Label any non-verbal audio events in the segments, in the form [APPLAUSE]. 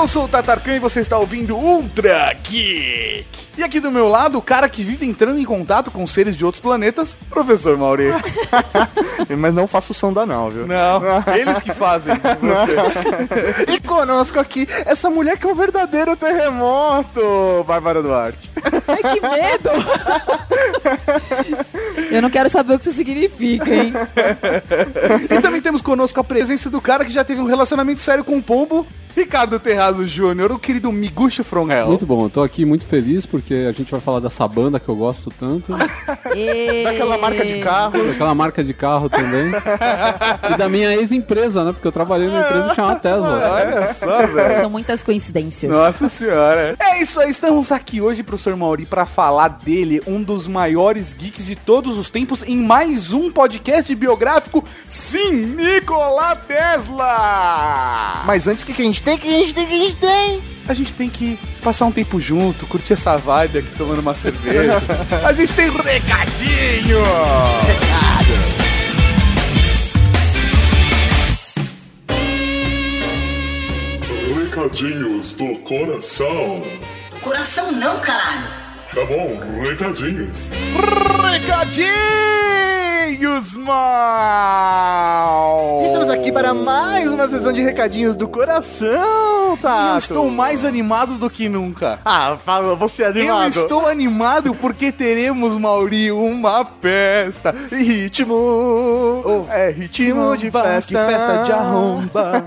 Eu sou o Tatarkan e você está ouvindo Ultra Geek. E aqui do meu lado, o cara que vive entrando em contato com seres de outros planetas, professor Mauri. [LAUGHS] Mas não faço som da não, viu? Não, eles que fazem [LAUGHS] você. E conosco aqui, essa mulher que é um verdadeiro terremoto, Bárbara Duarte. Ai, que medo! [LAUGHS] Eu não quero saber o que isso significa, hein? E também temos conosco a presença do cara que já teve um relacionamento sério com o pombo, Ricardo Terrazo Júnior, o querido Miguxo From Hell. Muito bom, eu tô aqui muito feliz porque a gente vai falar dessa banda que eu gosto tanto. [LAUGHS] Daquela marca de carros. daquela marca de carro também, e da minha ex-empresa, né? Porque eu trabalhei numa empresa chamada Tesla. Olha só, velho. São muitas coincidências. Nossa senhora. É isso aí, estamos aqui hoje, professor Mauri, para falar dele, um dos maiores geeks de todos os tempos, em mais um podcast biográfico. Sim, Nikola Tesla! Mas antes, o que, que a gente tem? O que a gente tem? Que a gente tem? A gente tem que passar um tempo junto, curtir essa vibe aqui tomando uma cerveja. [LAUGHS] A gente tem um recadinho! Recadinhos do coração. Coração não, caralho. Tá bom, recadinhos. Recadinhos, mal! Estamos aqui para mais uma sessão de recadinhos do coração, tá? Eu estou mais animado do que nunca. Ah, fala, você é Eu animado. estou animado porque teremos, Mauri, uma festa. Ritmo, é ritmo de festa. Que festa de arromba.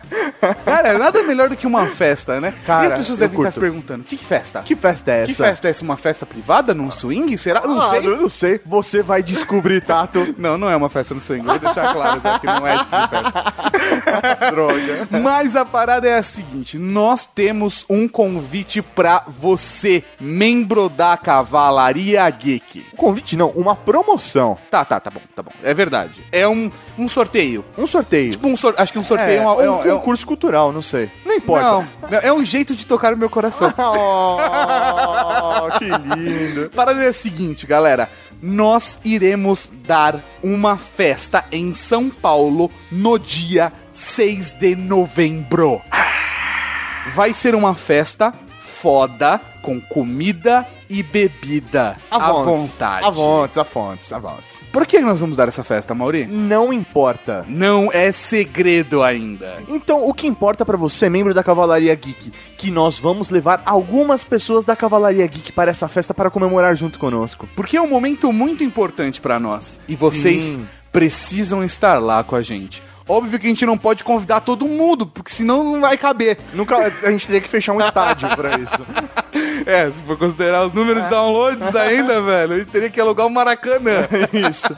[LAUGHS] Cara, nada melhor do que uma festa, né? Cara, e as pessoas eu devem estar curto. se perguntando, que festa? Que festa é essa? Que festa é essa? Uma festa privada? Num swing? Será? Não Ah, sei. eu não sei. Você vai descobrir, Tato. [LAUGHS] Não, não é uma festa no swing. Vou deixar claro já que não é tipo de festa. [LAUGHS] Droga. Mas a parada é a seguinte: nós temos um convite pra você, membro da Cavalaria Geek. Convite não, uma promoção. Tá, tá, tá bom, tá bom. É verdade. É um, um sorteio. Um sorteio. Tipo um sor... Acho que um sorteio é, é, uma- é um é um- concurso cultural, não sei. Não importa. Não, é um jeito de tocar o meu coração. [LAUGHS] Que lindo. [LAUGHS] Parada é a seguinte, galera. Nós iremos dar uma festa em São Paulo no dia 6 de novembro. Vai ser uma festa foda com comida e bebida à vontade. Avontes, avontes, avontes. Por que nós vamos dar essa festa, Mauri? Não importa. Não é segredo ainda. Então, o que importa pra você, membro da Cavalaria Geek, que nós vamos levar algumas pessoas da Cavalaria Geek para essa festa para comemorar junto conosco. Porque é um momento muito importante pra nós. E vocês Sim. precisam estar lá com a gente. Óbvio que a gente não pode convidar todo mundo, porque senão não vai caber. Nunca a gente teria que fechar um estádio pra isso. [LAUGHS] É, se for considerar os números de downloads ainda, velho, gente teria que alugar um Maracanã. [LAUGHS] Isso.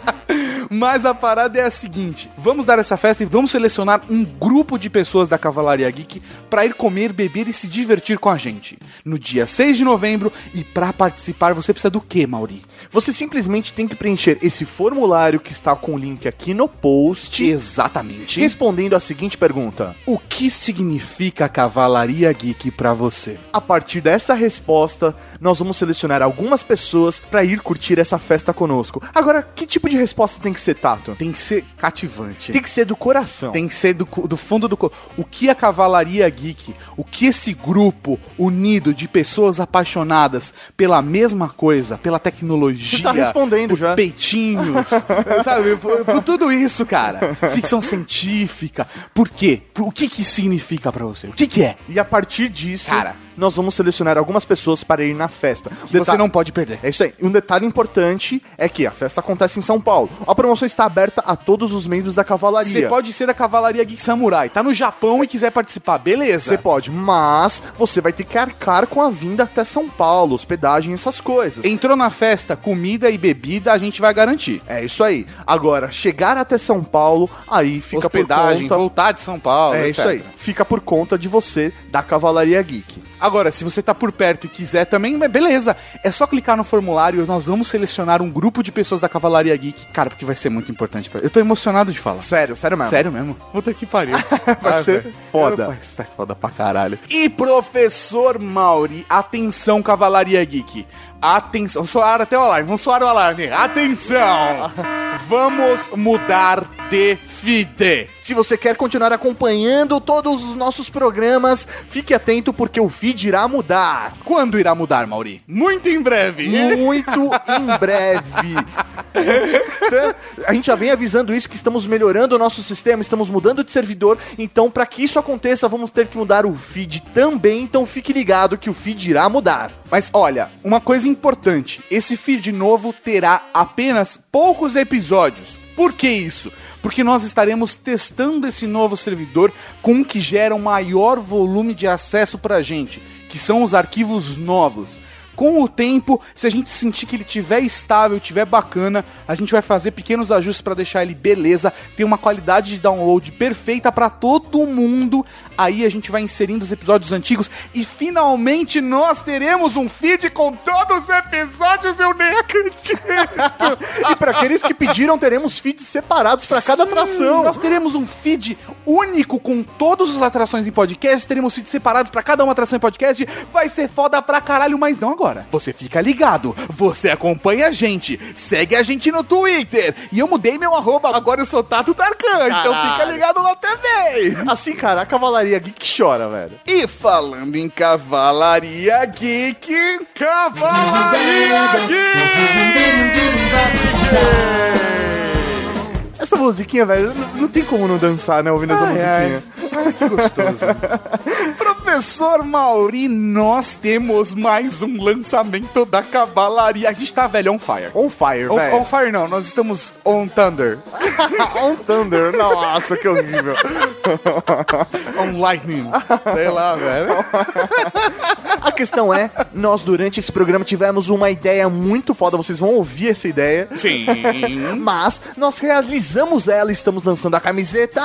Mas a parada é a seguinte: vamos dar essa festa e vamos selecionar um grupo de pessoas da Cavalaria Geek pra ir comer, beber e se divertir com a gente. No dia 6 de novembro, e pra participar, você precisa do quê, Mauri? Você simplesmente tem que preencher esse formulário que está com o link aqui no post, Exatamente. respondendo a seguinte pergunta. O que significa Cavalaria Geek pra você? A partir dessa resposta, nós vamos selecionar algumas pessoas para ir curtir essa festa conosco. Agora, que tipo de resposta tem que ser, Tato? Tem que ser cativante. Tem que ser do coração. Tem que ser do, do fundo do. co- O que a Cavalaria Geek, o que esse grupo unido de pessoas apaixonadas pela mesma coisa, pela tecnologia. Você tá respondendo por já. Peitinhos, [LAUGHS] sabe? Por, por tudo isso, cara. Ficção científica. Por quê? Por- O que que significa pra você? O que que é? E a partir disso, Cara. Nós vamos selecionar algumas pessoas para ir na festa. Você não pode perder. É isso aí. Um detalhe importante é que a festa acontece em São Paulo. A promoção está aberta a todos os membros da cavalaria. Você pode ser da Cavalaria Geek Samurai. Tá no Japão e quiser participar, beleza. Você pode, mas você vai ter que arcar com a vinda até São Paulo, hospedagem, essas coisas. Entrou na festa, comida e bebida a gente vai garantir. É isso aí. Agora, chegar até São Paulo, aí fica Hospedagem, por conta... voltar de São Paulo. É etc. isso aí. Fica por conta de você da Cavalaria Geek. Agora, se você tá por perto e quiser também, beleza. É só clicar no formulário e nós vamos selecionar um grupo de pessoas da Cavalaria Geek. Cara, porque vai ser muito importante pra... Eu tô emocionado de falar. Sério, sério mesmo. Sério mesmo? Puta que pariu. [LAUGHS] Vai ser velho. foda. Vai ser foda pra caralho. E professor Mauri, atenção Cavalaria Geek. Atenção, soar até o alarme, vamos soar o alarme. Atenção! Vamos mudar de feed. Se você quer continuar acompanhando todos os nossos programas, fique atento porque o feed irá mudar. Quando irá mudar, Mauri? Muito em breve. Muito em breve. [LAUGHS] A gente já vem avisando isso que estamos melhorando o nosso sistema, estamos mudando de servidor. Então, para que isso aconteça, vamos ter que mudar o feed também. Então, fique ligado que o feed irá mudar. Mas olha, uma coisa importante: esse feed novo terá apenas poucos episódios. Por que isso? Porque nós estaremos testando esse novo servidor com o que gera um maior volume de acesso pra gente, que são os arquivos novos. Com o tempo, se a gente sentir que ele tiver estável, tiver bacana, a gente vai fazer pequenos ajustes para deixar ele beleza, ter uma qualidade de download perfeita para todo mundo. Aí a gente vai inserindo os episódios antigos e finalmente nós teremos um feed com todos os episódios, eu nem acredito. [LAUGHS] E para aqueles que pediram, teremos feeds separados para cada atração. Nós teremos um feed único com todas as atrações em podcast, teremos feeds separados pra cada uma atração em podcast. Vai ser foda pra caralho, mas não agora. Você fica ligado, você acompanha a gente, segue a gente no Twitter. E eu mudei meu arroba, agora eu sou Tato Tarkan, então fica ligado lá também. Assim, cara, a Cavalaria Geek chora, velho. E falando em Cavalaria Geek, Cavalaria Essa musiquinha, velho, não, tem como não dançar, né, ouvindo essa musiquinha. Que gostoso. [LAUGHS] Professor Mauri, nós temos mais um lançamento da Cavalaria. A gente tá, velho, on fire. On fire, On, velho. on fire não, nós estamos on thunder. [LAUGHS] On Thunder, nossa, que horrível. [LAUGHS] On lightning. Sei lá, velho. A questão é, nós durante esse programa tivemos uma ideia muito foda, vocês vão ouvir essa ideia. Sim. [LAUGHS] Mas nós realizamos ela e estamos lançando a camiseta.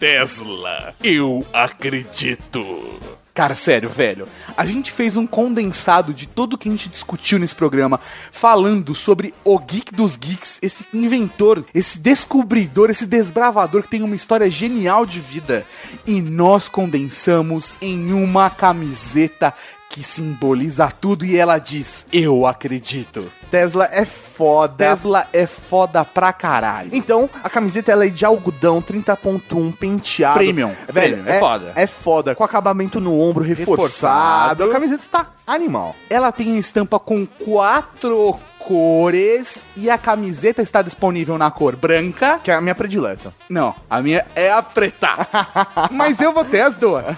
Tesla, eu acredito. Cara, sério, velho. A gente fez um condensado de tudo que a gente discutiu nesse programa, falando sobre o geek dos geeks, esse inventor, esse descobridor, esse desbravador que tem uma história genial de vida. E nós condensamos em uma camiseta que simboliza tudo e ela diz: Eu acredito. Tesla é foda. Tesla é foda pra caralho. Então, a camiseta ela é de algodão 30.1 penteado. Premium. Premium, é foda. É foda. Com acabamento no ombro reforçado. Reforçado. A camiseta tá animal. Ela tem estampa com quatro cores e a camiseta está disponível na cor branca. Que é a minha predileta. Não, a minha é a preta. [LAUGHS] Mas eu vou ter as duas. [LAUGHS]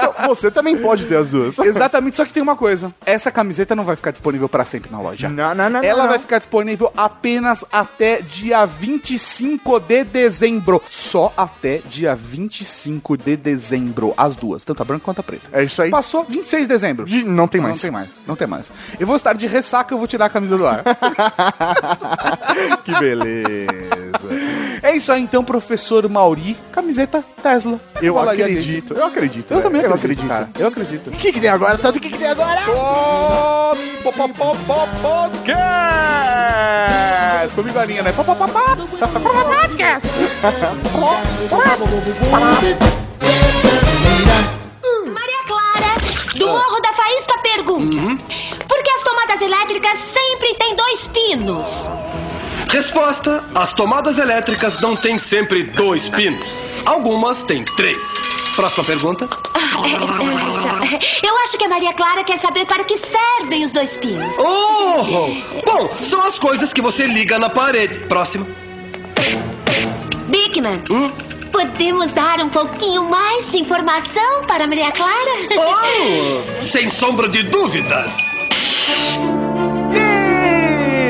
Então, você também pode ter as duas. Exatamente, só que tem uma coisa. Essa camiseta não vai ficar disponível para sempre na loja. Não, não, não, Ela não, vai ficar disponível apenas até dia 25 de dezembro. Só até dia 25 de dezembro. As duas, tanto a branca quanto a preta. É isso aí. Passou 26 de dezembro. De- Não tem mais. Não tem mais, não tem mais. Eu vou estar de ressaca, eu vou tirar a camisa do ar. Que beleza. é isso aí então, professor Mauri. Camiseta Tesla. Eu acredito. Eu acredito. Eu também eu acredito, acredito. Eu acredito. O que, que tem agora? Tanto o que, que tem agora? Pop, pop, pop, pop, Podcast! Comigo a linha, né? Pop, pop, pop, pop. Podcast! Maria Clara, do Morro da Faísca pergunta: Por que as tomadas elétricas sempre têm dois pinos? Resposta: As tomadas elétricas não têm sempre dois pinos. Algumas têm três. Próxima pergunta. Essa- Eu acho que a Maria Clara quer saber para que servem os dois pinos. Oh! Bom, são as coisas que você liga na parede. Próxima. Bigman, podemos dar um pouquinho mais de informação para a Maria Clara? Oh! Sem sombra de dúvidas.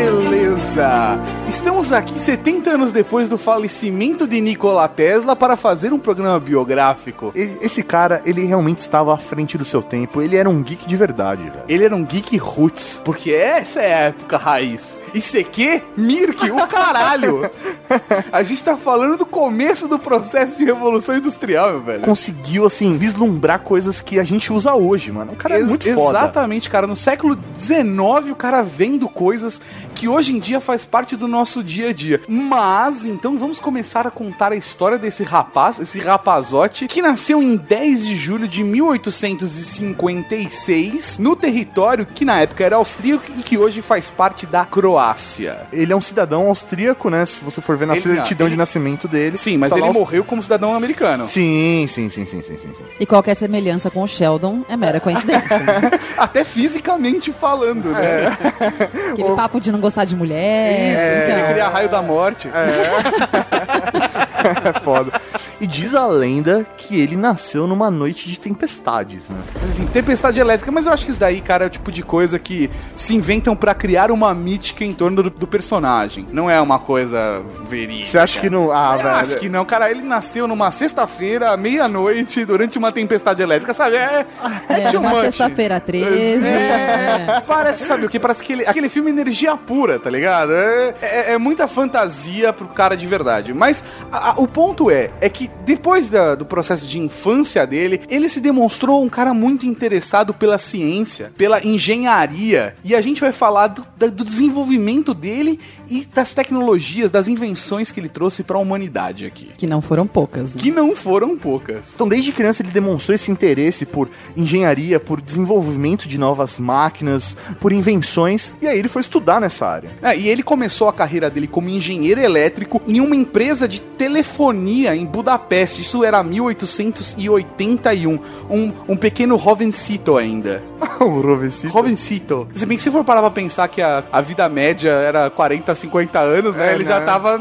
Beleza! Estamos aqui 70 anos depois do falecimento de Nikola Tesla para fazer um programa biográfico. Esse cara, ele realmente estava à frente do seu tempo. Ele era um geek de verdade, velho. Ele era um geek roots, porque essa é a época raiz. ICQ, Mirk, o caralho! [LAUGHS] A gente tá falando do começo do processo de revolução industrial, meu velho. Conseguiu, assim, vislumbrar coisas que a gente usa hoje, mano. O cara é Ex- muito foda. Exatamente, cara. No século XIX, o cara vendo coisas que hoje em dia faz parte do nosso nosso dia a dia. Mas, então vamos começar a contar a história desse rapaz, esse rapazote, que nasceu em 10 de julho de 1856, no território que na época era austríaco e que hoje faz parte da Croácia. Ele é um cidadão austríaco, né? Se você for ver na Ele- certidão ele- de nascimento dele. Sim, mas tá ele aust- morreu como cidadão americano. Sim, sim, sim, sim, sim, sim, sim. E qualquer semelhança com o Sheldon é mera coincidência. [LAUGHS] Até fisicamente falando, né? [LAUGHS] Aquele papo de não gostar de mulher. Isso, então. Ele cria raio da morte. É [LAUGHS] [LAUGHS] foda. E diz a lenda que ele nasceu numa noite de tempestades, né? Assim, tempestade elétrica, mas eu acho que isso daí, cara, é o tipo de coisa que se inventam pra criar uma mítica em torno do, do personagem. Não é uma coisa verídica. Você acha que não. Ah, Eu velho. acho que não, cara. Ele nasceu numa sexta-feira, à meia-noite, durante uma tempestade elétrica, sabe? É, é, É, uma sexta-feira 13. É, parece, sabe o que? Parece aquele, aquele filme Energia Pura, tá ligado? É, é- é muita fantasia pro cara de verdade. Mas a- a- o ponto é, é que depois da- do processo de infância dele, ele se demonstrou um cara muito interessado pela ciência, pela engenharia. E a gente vai falar do, do desenvolvimento dele e das tecnologias, das invenções que ele trouxe pra humanidade aqui. Que não foram poucas, né? Que não foram poucas. Então, desde criança, ele demonstrou esse interesse por engenharia, por desenvolvimento de novas máquinas, por invenções, e aí ele foi estudar nessa área. É, e ele começou a carreira dele como engenheiro elétrico em uma empresa de telefonia em Budapeste. Isso era 1881. Um, um pequeno Rovencito ainda. [LAUGHS] o Rovecito. Rovencito. Se bem que se for parar pra pensar que a, a vida média era 40, 50 anos, né? É, ele né? já tava...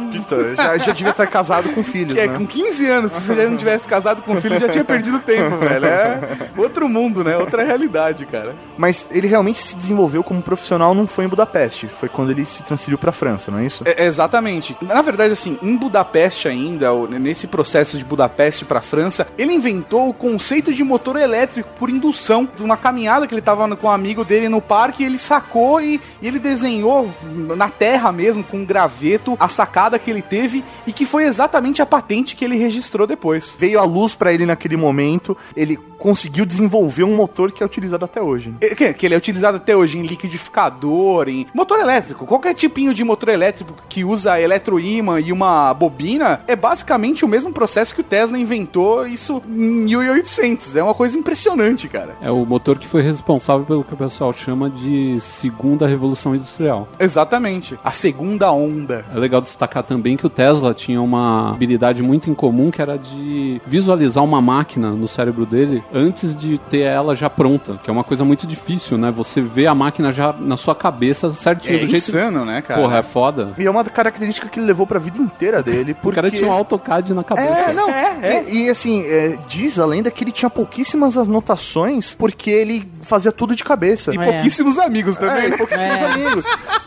Já, já devia estar casado com filhos, É, né? com 15 anos, se já não tivesse casado com filho, já tinha perdido tempo, [LAUGHS] velho. É outro mundo, né? Outra realidade, cara. Mas ele realmente se desenvolveu como profissional não foi em Budapeste, foi quando ele se transferiu pra França, não é isso? É, exatamente. Na verdade, assim, em Budapeste ainda, ou nesse processo de Budapeste para França, ele inventou o conceito de motor elétrico por indução. Uma caminhada que ele tava no- com um amigo dele no parque, ele sacou e, e ele desenhou na terra mesmo, com um graveto, a sacada que ele teve e que foi exatamente a patente que ele registrou depois. Veio a luz pra ele naquele momento, ele conseguiu desenvolver um motor que é utilizado até hoje. É, Que, que ele é utilizado até hoje em liquidificador, em motor elétrico. Qualquer tipinho de motor elétrico que usa eletroímã e uma bobina é basicamente o mesmo processo que o Tesla inventou isso em 1800. É uma coisa impressionante, cara. É o motor que foi responsável pelo que o pessoal chama de segunda revolução industrial. Exatamente. A segunda onda. É legal destacar também que o Tesla tinha uma habilidade muito incomum que era de visualizar uma máquina no cérebro dele antes de ter ela já pronta, que é uma coisa muito difícil, né? Você vê a máquina já na sua cabeça certinho É do jeito. insano, né, cara? Porra, é foda. E é uma característica que ele levou pra vida inteira dele, O porque... cara tinha um AutoCAD na cabeça. É, não. E, e, assim, é, diz a lenda que ele tinha pouquíssimas anotações porque ele fazia tudo de cabeça. E É. pouquíssimos amigos É, também. e pouquíssimos É. amigos.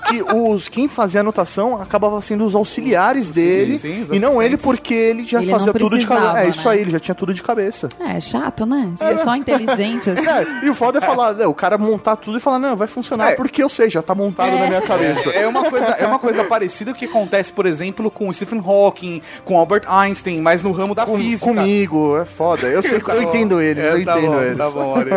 Que os, quem fazia anotação acabava sendo os auxiliares dele. sim, os e não ele porque ele já Ele fazia tudo de cabeça. É isso né? aí, ele já tinha tudo de cabeça. É, chato, né? Se é só inteligente, [LAUGHS] assim. É, e o foda é falar, né, o cara montar tudo e falar, não, vai funcionar É. porque eu sei, já tá montado É. na minha cabeça. É uma, coisa, é uma coisa parecida que acontece, por exemplo, com o Stephen Hawking, com Albert Einstein, mas no ramo da Com- física. comigo, é foda. Eu sei, [LAUGHS] Tá eu bom. entendo eles, É, eu tá entendo bom, eles. Tá bom, Ari.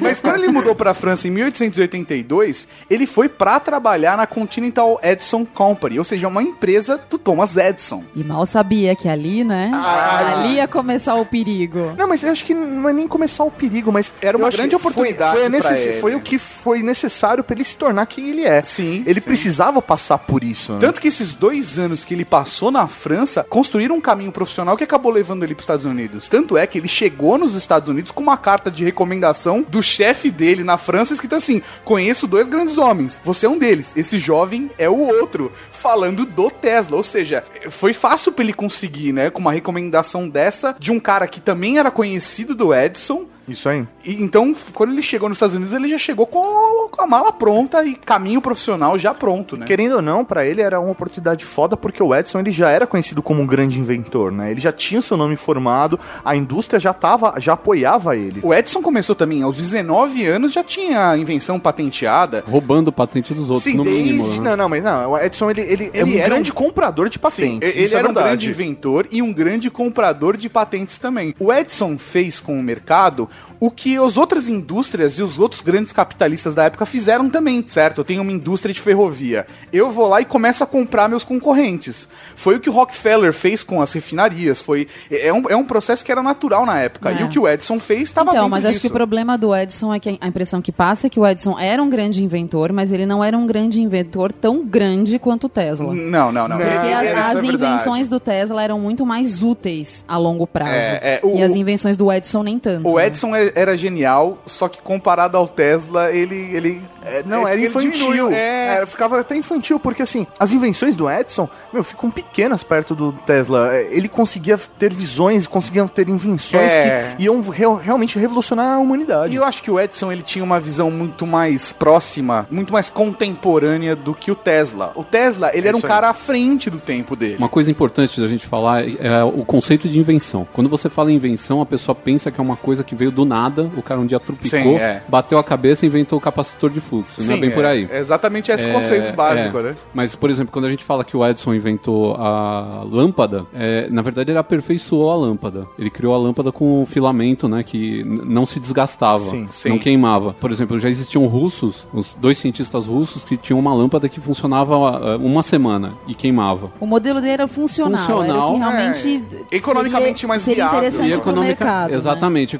Mas quando ele mudou pra França em 1882, ele foi pra trabalhar na Continental Edison Company, ou seja, uma empresa do Thomas Edison. E mal sabia que ali, né? Ah. ali ia começar o perigo. Não, mas eu acho que não é nem começar o perigo, mas Era uma grande foi- oportunidade Foi, a pra necess- ele. foi o que foi necessário pra ele se tornar quem ele é. Sim, Ele sim. precisava passar por isso. né? Tanto que esses dois anos que ele passou na França construíram um caminho profissional que acabou levando ele para os Estados Unidos. Tanto é que ele chegou nos Estados Unidos com uma carta de recomendação do chefe dele na França, escrito assim: Conheço dois grandes homens, você é um deles, esse jovem é o outro. Falando do Tesla, ou seja, foi fácil pra ele conseguir, né? Com uma recomendação dessa de um cara que também era conhecido do Edison. Isso aí. E, então, quando ele chegou nos Estados Unidos, ele já chegou com, com a mala pronta e caminho profissional já pronto, né? Querendo ou não, pra ele era uma oportunidade foda porque o Edison ele já era conhecido como um grande inventor, né? Ele já tinha o seu nome formado, a indústria já tava, já apoiava ele. O Edison começou também aos 19 anos, já tinha a invenção patenteada. Roubando patente dos outros, no mínimo. desde... né? Não, não, mas não, o Edson ele, ele, é Ele um era grande um- comprador de Sim, patentes. ele isso é era um verdade. grande inventor e um grande comprador de patentes também. O Edison fez com o mercado o que as outras indústrias e os outros grandes capitalistas da época fizeram também, certo? Eu tenho uma indústria de ferrovia. Eu vou lá e começo a comprar meus concorrentes. Foi o que o Rockefeller fez com as refinarias. Foi, é, um, é um processo que era natural na época. É. E o que o Edison fez estava Então, mas acho disso. que o problema do Edison é que a impressão que passa é que o Edison era um grande inventor, mas ele não era um grande inventor tão grande quanto o Tesla. Não, não, não. Porque as, as é invenções do Tesla eram muito mais úteis a longo prazo. É, é, o- e as invenções do Edison nem tanto. O né? Edison é- era genial, só que comparado ao Tesla, ele. ele É, não, é, era ele infantil. É, Era, ficava até infantil, porque assim, as invenções do Edison, meu, ficam pequenas perto do Tesla. É, Ele conseguia ter visões, conseguia ter invenções É. que iam real- realmente revolucionar a humanidade. E eu acho que o Edison ele tinha uma visão muito mais próxima, muito mais contemporânea do que o Tesla. O Tesla, ele era um isso aí. cara à frente do tempo dele. Uma coisa importante da gente falar é o conceito de invenção. Quando você fala em invenção, a pessoa pensa que é uma coisa que veio do nada, o cara um dia trupicou, Sim, é. bateu a cabeça e inventou o capacitor de fluxo. não é bem por aí. É exatamente esse É, conceito básico, é. né? Mas, por exemplo, quando a gente fala que o Edison inventou a lâmpada, é, na verdade ele aperfeiçoou a lâmpada. Ele criou a lâmpada com filamento, né, que não se desgastava, Sim, sim. não queimava. Por exemplo, já existiam russos, os dois cientistas russos que tinham uma lâmpada que funcionava ah, uma semana e queimava. O modelo dele era funcional, era Funcional, que realmente é, economicamente seria, mais seria viável. interessante economica- mercado. né? Exatamente,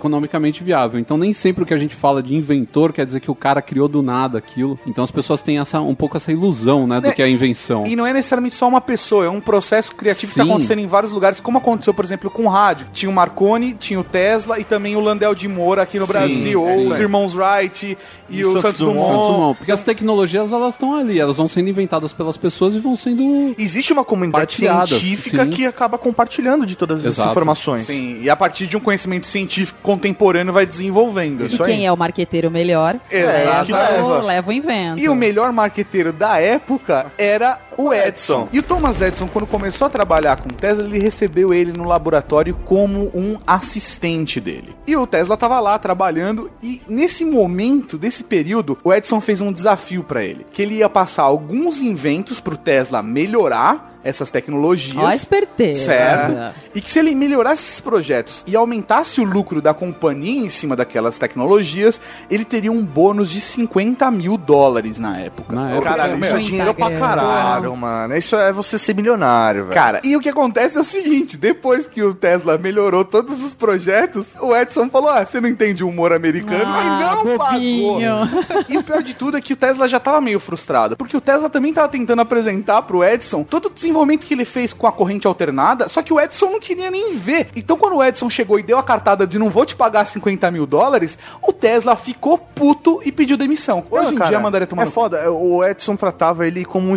economicamente viável. Então nem sempre o que a gente fala de inventor quer dizer que o cara criou do nada aquilo. Então as pessoas têm essa, um pouco essa ilusão, né, do Né? que é a invenção. E não é necessariamente só uma pessoa, é um processo criativo que está Sim. acontecendo em vários lugares, como aconteceu, por exemplo, com o rádio. Tinha o Marconi, tinha o Tesla e também o Landel de Moura aqui no Sim, Brasil, é ou os irmãos Wright e, o Santos Santos Dumont. Dumont. Santos Dumont. Porque as tecnologias elas estão ali, elas vão sendo inventadas pelas pessoas e vão sendo Existe uma comunidade científica sim. que acaba compartilhando de todas essas Exato. informações. Sim, e a partir de um conhecimento científico contemporâneo vai desenvolvendo. E quem é o marqueteiro melhor Exato. leva, o, Leva. leva o invento. E o melhor marqueteiro da época era o Edson. E o Thomas Edison, quando começou a trabalhar com o Tesla, ele recebeu ele no laboratório como um assistente dele. E o Tesla tava lá trabalhando e nesse momento, desse período, o Edison fez um desafio para ele, que ele ia passar alguns inventos pro Tesla melhorar essas tecnologias. Ó a esperteza. Certo. E que se ele melhorasse esses projetos e aumentasse o lucro da companhia em cima daquelas tecnologias, ele teria um bônus de 50 mil dólares na época. Na época. Caralho, isso é dinheiro pra grana. Caralho, mano. Isso é você ser milionário, velho. Cara, e o que acontece é o seguinte: depois que o Tesla melhorou todos os projetos, o Edson falou: Ah, você não entende o humor americano? Ah, e não bobinho. pagou. E o pior de tudo é que o Tesla já tava meio frustrado, porque o Tesla também tava tentando apresentar pro Edson todo o desenvolvimento que ele fez com a corrente alternada, só que o Edson não queria nem ver. Então, quando o Edson chegou e deu a cartada de não vou te pagar 50 mil dólares, o Tesla ficou puto e pediu demissão. Hoje Não, em cara, dia mandaria tomar É foda. O Edson tratava ele como um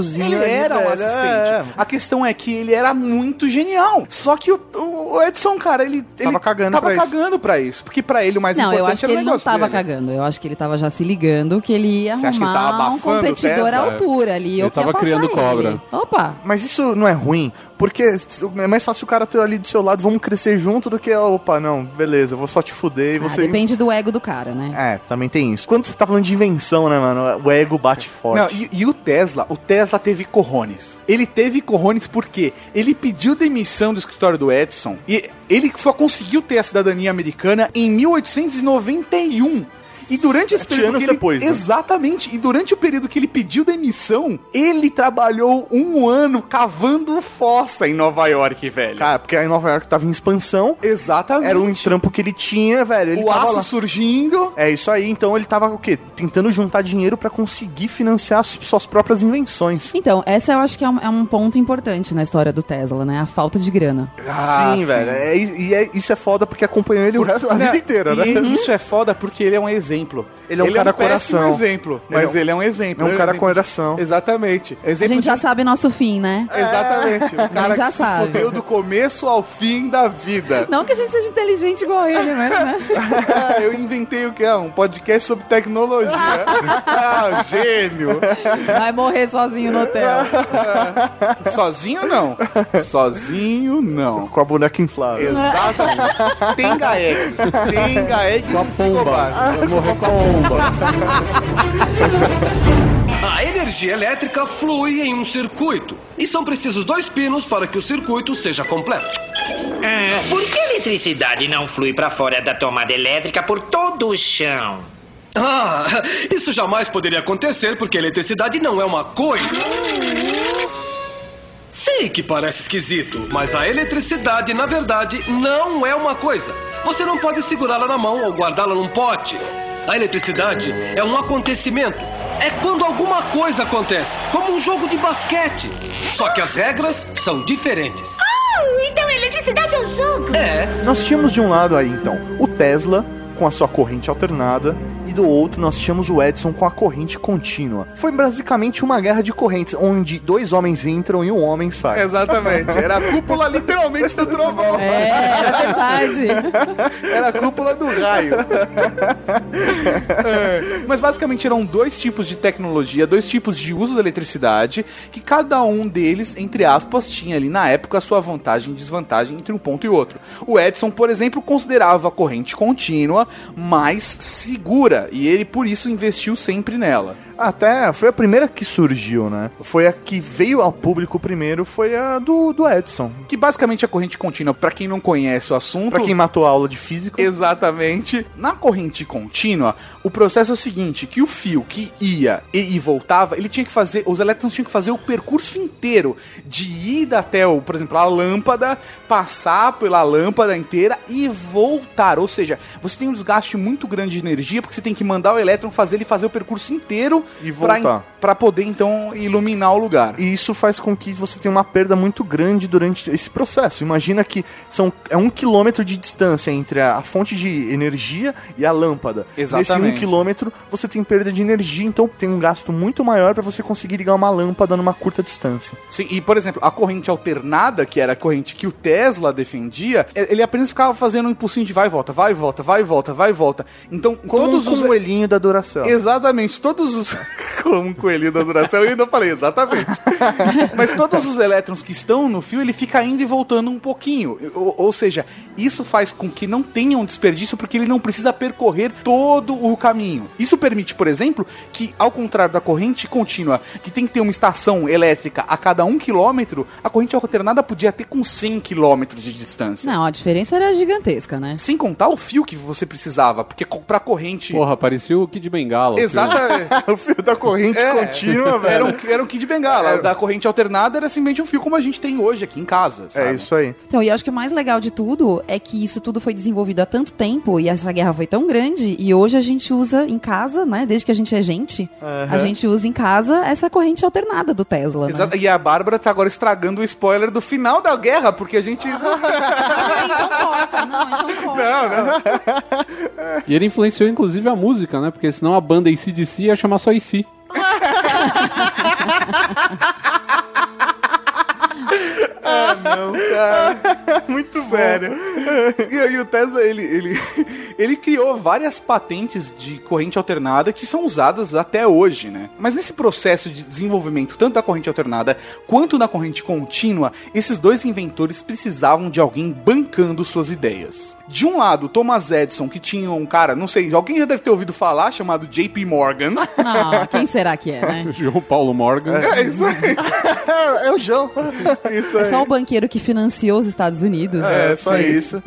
Ele era um assistente. É. A questão é que ele era muito genial. Só que o, o Edson, cara, ele, ele Tava cagando tava pra isso. cagando pra isso. Porque pra ele o mais Não, importante eu acho que era o ele não negócio tava dele. cagando. Eu acho que ele tava já se ligando que ele ia Você acha que ele tava arrumar um competidor à altura ali. Ele eu tava criando ele. cobra. Opa! Mas isso não é ruim, porque é mais fácil o cara ter ali do seu lado, vamos crescer junto, do que, opa, não, beleza, vou só te fuder e Ah, você. depende do ego do cara, né? É, também tem isso. Quando você tá falando de invenção, né, mano? O ego bate forte. Não, e, e o Tesla, o Tesla teve corrones. Ele teve corrones porque ele pediu demissão do escritório do Edson e ele só conseguiu ter a cidadania americana em 1891. E durante esse período anos que ele, depois, né? Exatamente. E durante o período que ele pediu demissão, ele trabalhou um ano cavando fossa em Nova York, velho. Cara, porque aí Nova York tava em expansão, Exatamente. era um trampo que ele tinha, velho. Ele o tava aço lá. surgindo. É isso aí, então ele tava o quê? Tentando juntar dinheiro pra conseguir financiar as suas próprias invenções. Então, essa eu acho que é um, é um ponto importante na história do Tesla, né? A falta de grana. Ah, sim, velho. É, e é- isso é foda porque acompanhou ele o resto da vida inteira, né? E isso é foda porque ele é um exemplo. Ele é um cara péssimo coração. exemplo, Ele é mas um- ele é um exemplo. é um Ele cara exemplo coração. Exatamente. A Exemplo gente já de- sabe nosso fim, né? Exatamente. O cara já que se sabe. fudeu do começo ao fim da vida. Não que a gente seja inteligente igual ele, mas, né? Ah, eu inventei o que é? Um podcast sobre tecnologia. ah, gênio. Vai morrer sozinho no hotel. Sozinho não. Sozinho não. Com a boneca inflável. Exatamente. Tem gaeg. Tem gaeg Com a pomba. A. [LAUGHS] A energia elétrica flui em um circuito. E são precisos dois pinos para que o circuito seja completo. Por que ele eletricidade não flui para fora da tomada elétrica por todo o chão? Ah, isso jamais poderia acontecer porque a eletricidade não é uma coisa. Sei que parece esquisito, mas a eletricidade, na verdade, não é uma coisa. Você não pode segurá-la na mão ou guardá-la num pote. A eletricidade é um acontecimento. É quando alguma coisa acontece, como um jogo de basquete. Só que as regras são diferentes. Oh, então a eletricidade é um jogo. É, Nós tínhamos de um lado aí, então, o Tesla com a sua corrente alternada e do outro nós tínhamos o Edison com a corrente contínua. Foi basicamente uma guerra de correntes, onde dois homens entram e um homem sai. Exatamente. Era a cúpula literalmente do trovão. É, era verdade. [LAUGHS] Era a cúpula do raio. É, Mas basicamente eram dois tipos de tecnologia, dois tipos de uso da eletricidade, que cada um deles, entre aspas, tinha ali na época a sua vantagem e desvantagem entre um ponto e outro. O Edison, por exemplo, considerava a corrente contínua mais segura e ele por isso investiu sempre nela. Até foi a primeira que surgiu, né? Foi a que veio ao público primeiro, foi a do, do Edison. Que basicamente a corrente contínua, pra quem não conhece o assunto, Pra quem matou a aula de física. Exatamente. Na corrente contínua, o processo é o seguinte, que o fio que ia e, e voltava, ele tinha que fazer, os elétrons tinham que fazer o percurso inteiro de ir até, o, por exemplo, a lâmpada, passar pela lâmpada inteira e voltar. Ou seja, você tem um desgaste muito grande de energia, porque você tem que mandar o elétron fazer ele fazer o percurso inteiro E voltar. pra poder então iluminar o lugar. E isso faz com que você tenha uma perda muito grande durante esse processo. Imagina que são, é um quilômetro de distância entre a, fonte de energia e a lâmpada. Nesse Exatamente. um quilômetro, você tem perda de energia, então tem um gasto muito maior para você conseguir ligar uma lâmpada numa curta distância. Sim, e por exemplo, a corrente alternada, que era a corrente que o Tesla defendia, e- ele apenas ficava fazendo um impulsinho de vai e volta, vai e volta, vai e volta, vai e volta. Então, Como todos um os. coelhinho da Duracell. Exatamente, todos os. [LAUGHS] Como um coelhinho da duração, eu ainda falei, exatamente. [LAUGHS] Mas todos os elétrons que estão no fio, ele fica indo e voltando um pouquinho. Ou, ou seja, isso faz com que não tenha um desperdício, porque ele não precisa percorrer todo o caminho. Isso permite, por exemplo, que, ao contrário da corrente contínua, que tem que ter uma estação elétrica a cada um quilômetro, a corrente alternada podia ter com 100 quilômetros de distância. Não, a diferença era gigantesca, né? Sem contar o fio que você precisava, porque pra corrente. Porra, parecia o Kid Bengala. o filme. Exatamente. [LAUGHS] o fio da corrente É. contínua, velho. Era um, era um kit de bengala. O Da corrente alternada era simplesmente um fio como a gente tem hoje aqui em casa. Sabe? É isso aí. Então, e eu acho que o mais legal de tudo é que isso tudo foi desenvolvido há tanto tempo e essa guerra foi tão grande e hoje a gente usa em casa, né? Desde que a gente é gente, a gente usa em casa essa corrente alternada do Tesla, né? Exato. E a Bárbara tá agora estragando o spoiler do final da guerra, porque a gente. Ah, então corta, não, então corta. [LAUGHS] E ele influenciou inclusive a música, né? Porque senão a banda ACDC ia chamar só em si. [LAUGHS] IC. [LAUGHS] Muito sério. E aí o Tesla, ele, ele, [LAUGHS] ele criou várias patentes de corrente alternada que são usadas até hoje, né? Mas nesse processo de desenvolvimento, tanto da corrente alternada quanto da corrente contínua, esses dois inventores precisavam de alguém bancando suas ideias. De um lado, Thomas Edison, que tinha um cara, não sei, alguém já deve ter ouvido falar, chamado JP Morgan. Não, quem será que é, né? [LAUGHS] João Paulo Morgan. É isso aí. É, o João. Isso É só o banqueiro que financiou os Estados Unidos, né? É, só isso.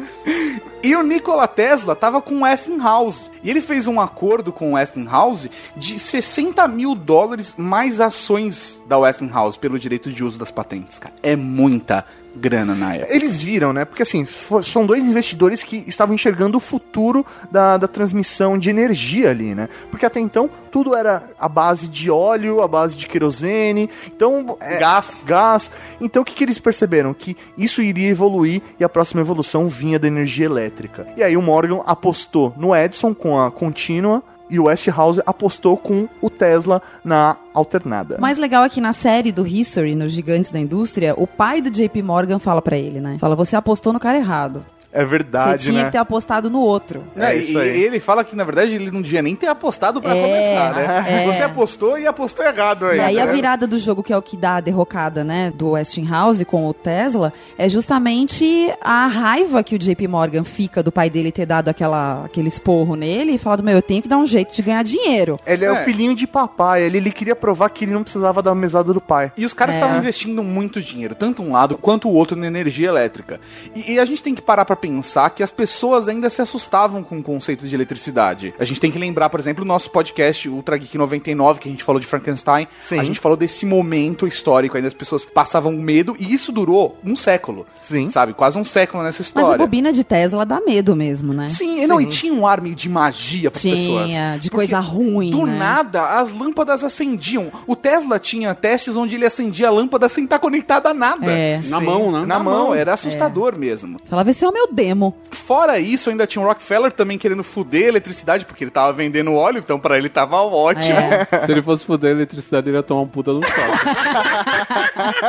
E o Nikola Tesla tava com o Westinghouse. E ele fez um acordo com o Westinghouse de 60 mil dólares mais ações da Westinghouse pelo direito de uso das patentes, cara. É muita grana na época. Eles viram, né? Porque assim, são dois investidores que estavam enxergando o futuro da, da transmissão de energia ali, né? Porque até então tudo era a base de óleo, a base de querosene, então é, Gás. gás. Então o que, que eles perceberam? Que isso iria evoluir e a próxima evolução vinha da energia elétrica. E aí o Morgan apostou no Edison com a contínua e o Westinghouse apostou com o Tesla na alternada. O mais legal é que na série do History, nos Gigantes da Indústria, o pai do JP Morgan fala pra ele, né? Fala, você apostou no cara errado. É verdade, você tinha né? que ter apostado no outro. É, É isso e, aí. e ele fala que, na verdade, ele não devia nem ter apostado pra É, começar, né? é. Você apostou e apostou errado aí. E aí a né? virada do jogo, que é o que dá a derrocada, né, do Westinghouse com o Tesla, é justamente a raiva que o JP Morgan fica do pai dele ter dado aquela, aquele esporro nele e falado, meu, eu tenho que dar um jeito de ganhar dinheiro. Ele é, É. o filhinho de papai, ele, ele queria provar que ele não precisava da mesada do pai. E os caras É. estavam investindo muito dinheiro, tanto um lado quanto o outro na energia elétrica. E, e a gente tem que parar pra pensar que as pessoas ainda se assustavam com o conceito de eletricidade. A gente tem que lembrar, por exemplo, o nosso podcast Ultra Geek 99, que a gente falou de Frankenstein. Sim. A gente falou desse momento histórico, ainda as pessoas passavam medo, e isso durou um século. Sim. Sabe? Quase um século nessa Mas história. a bobina de Tesla dá medo mesmo, né? Sim, e não, e tinha um ar meio de magia pras pessoas. Tinha, de coisa ruim, Do né? nada, as lâmpadas acendiam. O Tesla tinha testes onde ele acendia a lâmpada sem estar conectada a nada. É. Na mão, né? Na, mão, era assustador mesmo. Falava, esse é o meu demo. Fora isso, ainda tinha o Rockefeller também querendo fuder a eletricidade, porque ele tava vendendo óleo, então pra ele tava ótimo. É. [LAUGHS] Se ele fosse fuder a eletricidade, ele ia tomar um puta no choque. [LAUGHS]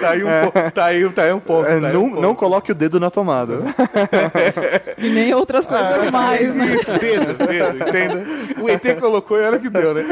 Tá aí um pouco, tá aí, tá aí um pouco. É, tá aí não, um pouco. não coloque o dedo na tomada. E nem outras coisas mais, né? Isso, dedo, dedo, entenda? O ET colocou e olha que deu, né?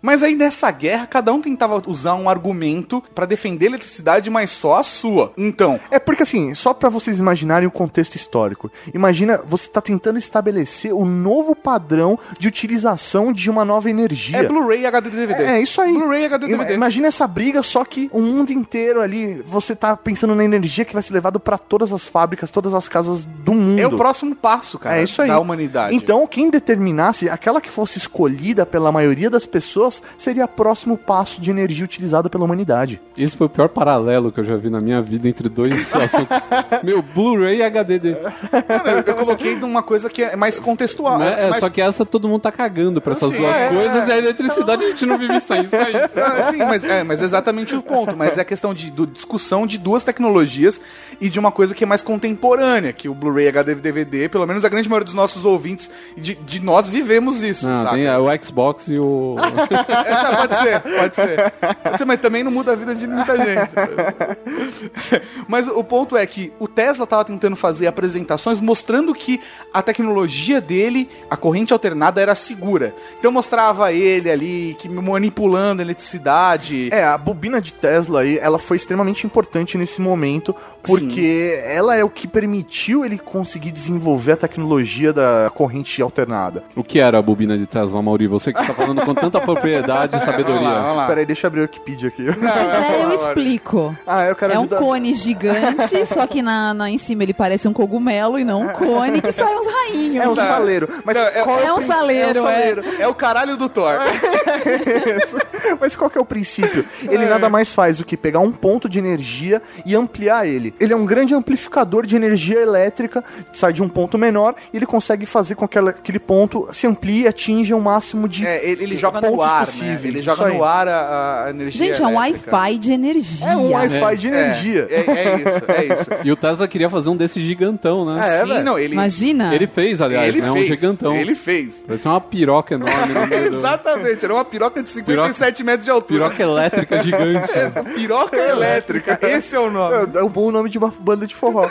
Mas aí nessa guerra, cada um tentava usar um argumento pra defender a eletricidade, mas só a sua. Então, É porque assim, só pra vocês imaginarem o contexto histórico. Imagina, você tá tentando estabelecer o novo padrão de utilização de uma nova energia. é Blu-ray e HD DVD. É, isso aí. Blu-ray e HD DVD. Imagina essa briga, só que o mundo inteiro ali, você tá pensando na energia que vai ser levado pra todas as fábricas, todas as casas do mundo. É o próximo passo, cara, É isso aí. da humanidade. Então, quem determinasse, aquela que fosse escolhida pela maioria das pessoas, seria o próximo passo de energia utilizada pela humanidade. Esse foi o pior paralelo que eu já vi na minha vida entre dois [LAUGHS] assuntos. Meu, Blu-ray e HDD. Mano, eu, eu coloquei numa coisa que é mais contextual. Né? É, mais- só que essa todo mundo tá cagando pra essas Sim, duas é, coisas e a eletricidade a gente não vive sem isso aí. [LAUGHS] Ah, sim, mas é, mas é exatamente o ponto. Mas é a questão de do- discussão de duas tecnologias e de uma coisa que é mais contemporânea, que o Blu-ray HD DVD, pelo menos a grande maioria dos nossos ouvintes, de, de nós vivemos isso, Não, sabe? tem é, o Xbox e o. [LAUGHS] É, tá, pode ser, pode ser. Pode ser, mas também não muda a vida de muita gente. [LAUGHS] Mas o ponto é que o Tesla estava tentando fazer apresentações mostrando que a tecnologia dele, a corrente alternada, era segura. Então mostrava ele ali, que manipulando a eletricidade. É, a bobina de Tesla aí, ela foi extremamente importante nesse momento, porque ela é o que permitiu ele conseguir desenvolver a tecnologia da corrente alternada. O que era a bobina de Tesla, Mauri? Você que está falando com tanta propriedade e Vamos lá, sabedoria. vamos lá. Peraí, deixa eu abrir o Wikipedia aqui. Mas é, eu explico. ah, eu quero É um ajudar. cone gigante, só que na, na- em cima ele parece um cogumelo e não um cone que sai uns rainhos. É um saleiro. Mas Não, é- qual é o um saleiro, É um saleiro. É o caralho do Thor. [LAUGHS] Mas qual que é o princípio? Ele nada mais faz do que pegar um ponto de energia e ampliar ele. Ele é um grande amplificador de energia elétrica, sai de um ponto menor e ele consegue fazer com que aquele ponto se amplie e atinja o máximo de É, ele, ele joga no pontos ar, né? possíveis. Ele Isso joga aí. no ar a, a energia Gente, é um elétrica. Wi-Fi de energia. É um Wi-Fi de energia. É, é isso, é isso. E o Tesla queria fazer um desse gigantão, né? É, Sim, velho. não, ele, Imagina. Ele fez, aliás, ele né? Um fez. gigantão. Ele fez. Vai ser uma piroca enorme. [LAUGHS] Exatamente, era uma piroca de 57 metros de altura. Piroca elétrica gigante. [LAUGHS] Piroca elétrica, esse é o nome. É, é um bom nome de uma banda de forró.